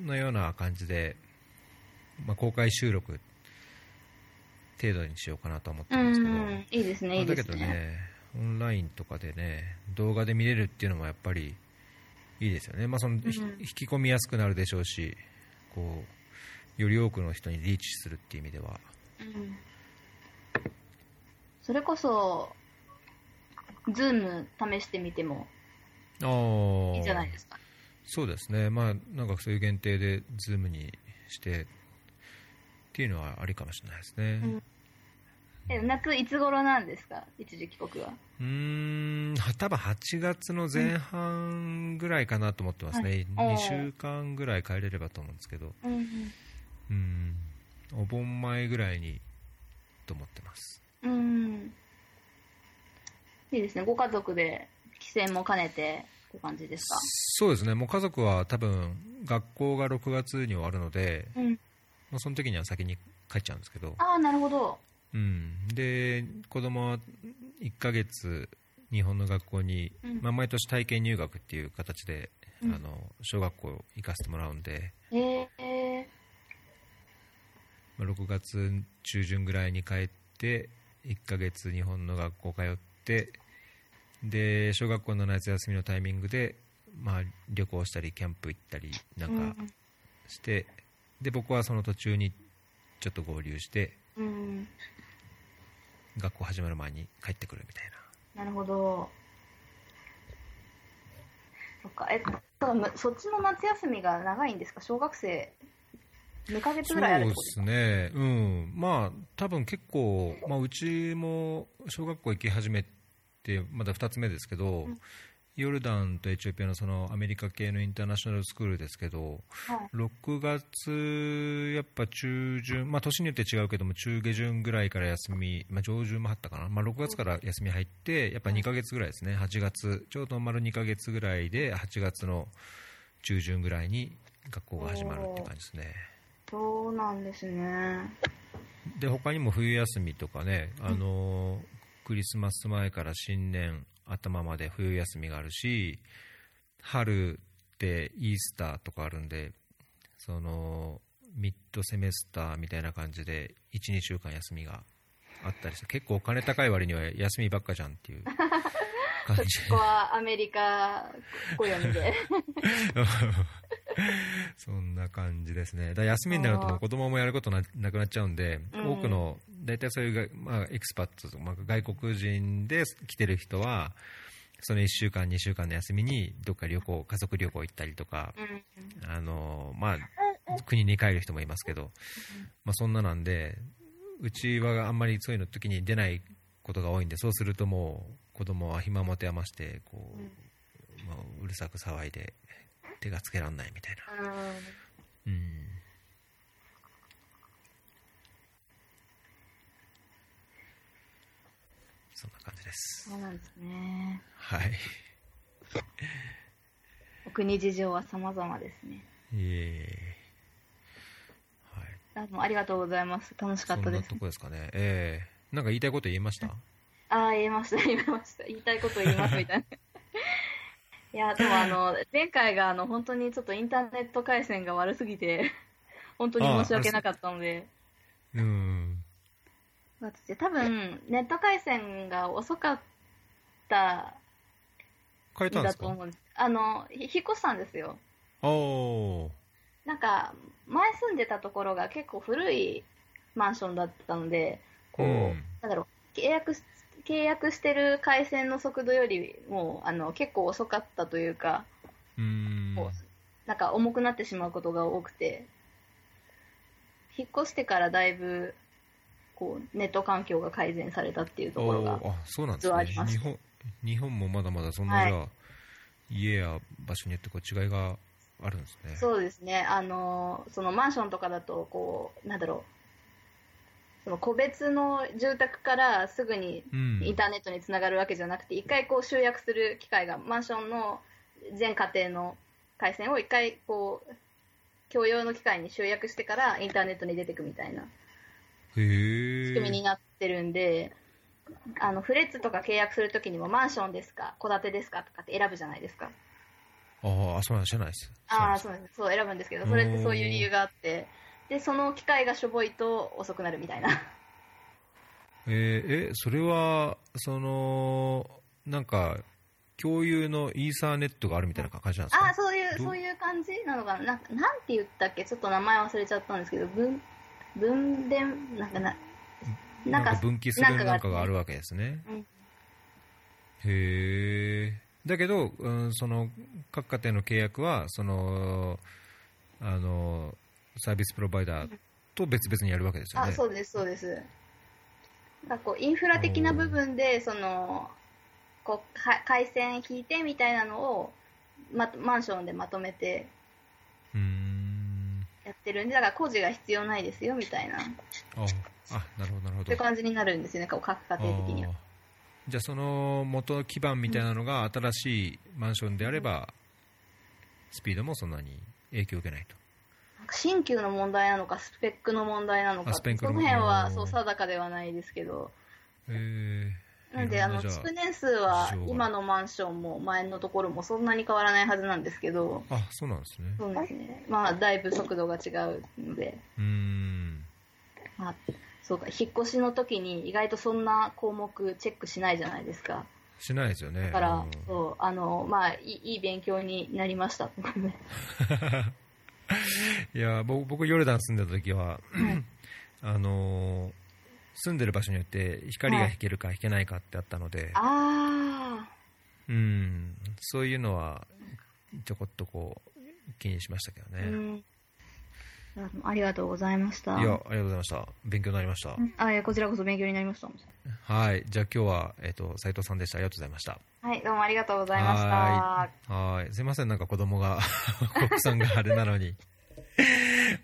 のような感じで、まあ、公開収録程度にしようかなと思ってうるんですけど、ん、いいですね、いいですね。けどね、オンラインとかでね、動画で見れるっていうのもやっぱりいいですよね、まあそのひうん。引き込みやすくなるでしょうし、こうより多くの人にリーチするっていう意味では、うん。それこそ、ズーム試してみてもあいいんじゃないですか。そうですね、まあ、なんかそういう限定で、ズームにしてっていうのはありかもしれないですね。うんえ夏いつ頃なんですか、一時帰国は。うーん、は多分8月の前半ぐらいかなと思ってますね、はい2週間ぐらい帰れればと思うんですけど、うんうん、お盆前ぐらいにと思ってます。うん。いいですね、ご家族で帰省も兼ねてって感じですか？そうですね、もう家族は多分学校が6月に終わるので、うん。まあ、その時には先に帰っちゃうんですけど、ああ、なるほど。うん、で子供は1ヶ月日本の学校に、うん。まあ、毎年体験入学っていう形で、うん。あの小学校行かせてもらうんで、ええまあ、6月中旬ぐらいに帰って1ヶ月日本の学校通ってで小学校の夏休みのタイミングで、まあ、旅行したりキャンプ行ったりなんかして、で僕はその途中にちょっと合流してうん。うん。学校始まる前に帰ってくるみたいななるほど。そっか、え、そっちの夏休みが長いんですか？小学生、2ヶ月ぐらいあるそうですね、うん、まあ多分結構、まあ、うちも小学校行き始めてまだ2つ目ですけど、んヨルダンとエチオピアのそのアメリカ系のインターナショナルスクールですけど、はい。6月、やっぱ中旬、まあ、年によって違うけども、中下旬ぐらいから休み、まあ、上旬もあったかな、まあ、6月から休み入って、やっぱ2ヶ月ぐらいですね、8月、ちょうど丸2ヶ月ぐらいで、8月の中旬ぐらいに学校が始まるって感じですね。そうなんですね。で他にも冬休みとかね、あのクリスマス前から新年頭まで冬休みがあるし春ってイースターとかあるんでそのミッドセメスターみたいな感じで12週間休みがあったりして結構お金高い割には休みばっかじゃんっていう 感じここはアメリカ暦で。そんな感じですね。だ休みになるともう子供もやることななくなっちゃうんで、うん多くの、大体そういうが、まあ、エクスパッツ、まあ、外国人で来てる人は、その1週間、2週間の休みにどっか旅行、家族旅行行ったりとか、うん。あのまあ、国に帰る人もいますけど、まあ、そんななんで、うちはあんまりそういうの時に出ないことが多いんで、そうするともう子供は暇持て余してこう、まあ、うるさく騒いで手がつけられないみたいな。うん。うんそんな感じです。そうなんですね。はい。お国事情は様々ですね。いえはい。あもうありがとうございます。楽しかったですそんなと。こですかね。ええなんか言いたいこと言えました？ああ、言いました、言いました。言いたいこと言います、みたいな。いや、でもあの、前回があの、本当にちょっとインターネット回線が悪すぎて、本当に申し訳なかったので、うん。私多分、ネット回線が遅かったん変えたんですかだと思うんです。あの、ひ引っ越したんですよ。おー。なんか、前住んでたところが結構古いマンションだったので、こう、うんなんだろう、契約し、契約してる回線の速度よりも、あの、結構遅かったというか、うん。なんか重くなってしまうことが多くて、引っ越してからだいぶ、こう、ネット環境が改善されたっていうところがあ、そうなんですね日本。日本もまだまだそんな、はいじゃあ、家や場所によってこう違いがあるんですね。そうですね、あの、そのマンションとかだと、こう、なんだろう、その個別の住宅からすぐにうん。インターネットにつながるわけじゃなくて、一回こう集約する機会が、マンションの全家庭の回線を一回こう、共用の機械に集約してからインターネットに出てくみたいな。仕組みになってるんで、あのフレッツとか契約するときにもマンションですか、戸建てですかとかって選ぶじゃないですか。ああ、そうなんです知らないです。ああ、知らないそうです。そう選ぶんですけど、それってそういう理由があって、で、その機械がしょぼいと遅くなるみたいな。えーえ、それは、その、なんか、共有のイーサーネットがあるみたいな感じなんですか？ああ、そういう、どそういう感じなのかな？なんかなんて言ったっけ？ちょっと名前忘れちゃったんですけど、分、分電、なんかな、なんか分岐するなんかがなんかがあるわけですね。うんへえ。だけど、うん、その各家庭の契約はそのあのサービスプロバイダーと別々にやるわけですよね。あ、そうです、そうです。なんかこう、インフラ的な部分で、その、こう、か回線引いてみたいなのを、ま、マンションでまとめて。やってるんで、だから工事が必要ないですよ、みたいな、あ、あ、なるほどなるほどそういう。感じになるんですよね、こう各家庭的にはじゃあその元基盤みたいなのが新しいマンションであれば、スピードもそんなに影響を受けないと。新旧の問題なのか、スペックの問題なのか、その辺はうんそう定かではないですけど、へえ。なんで、あの、築年数は今のマンションも前のところもそんなに変わらないはずなんですけど、あ、そうなんですね。そうですね。まあ、だいぶ速度が違うので、うーん。まあ、そうか、引っ越しの時に意外とそんな項目チェックしないじゃないですか。しないですよね。だからうん、そう、あの、まあ、いいいい勉強になりました。いや僕僕ヨルダン住んでた時は、はい。あのー住んでる場所によって光が引けるか引けないかってあったので、あうん、そういうのはちょこっとこう気にしましたけどあ、うね、ん。ありがとうございました。いや、ありがとうございました。勉強になりました。あいやこちらこそ勉強になりました。はい。じゃあ今日は、えっ、と、斉藤さんでした。ありがとうございました。はい、どうもありがとうございました。はーい。すいません、なんか子供が、国産があれなのに。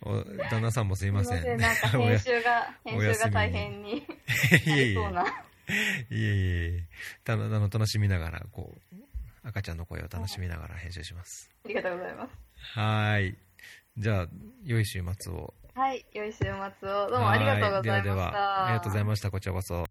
お旦那さんもすいません。すいません、なんか編集が、編集が大変に いえいえ。いえいえ。たのあの楽しみながら、こう、赤ちゃんの声を楽しみながら編集します。ありがとうございます。はーい。じゃあ、良い週末を。はい、良い週末を。どうもありがとうございました。はではでは、ありがとうございました。こちらこそ。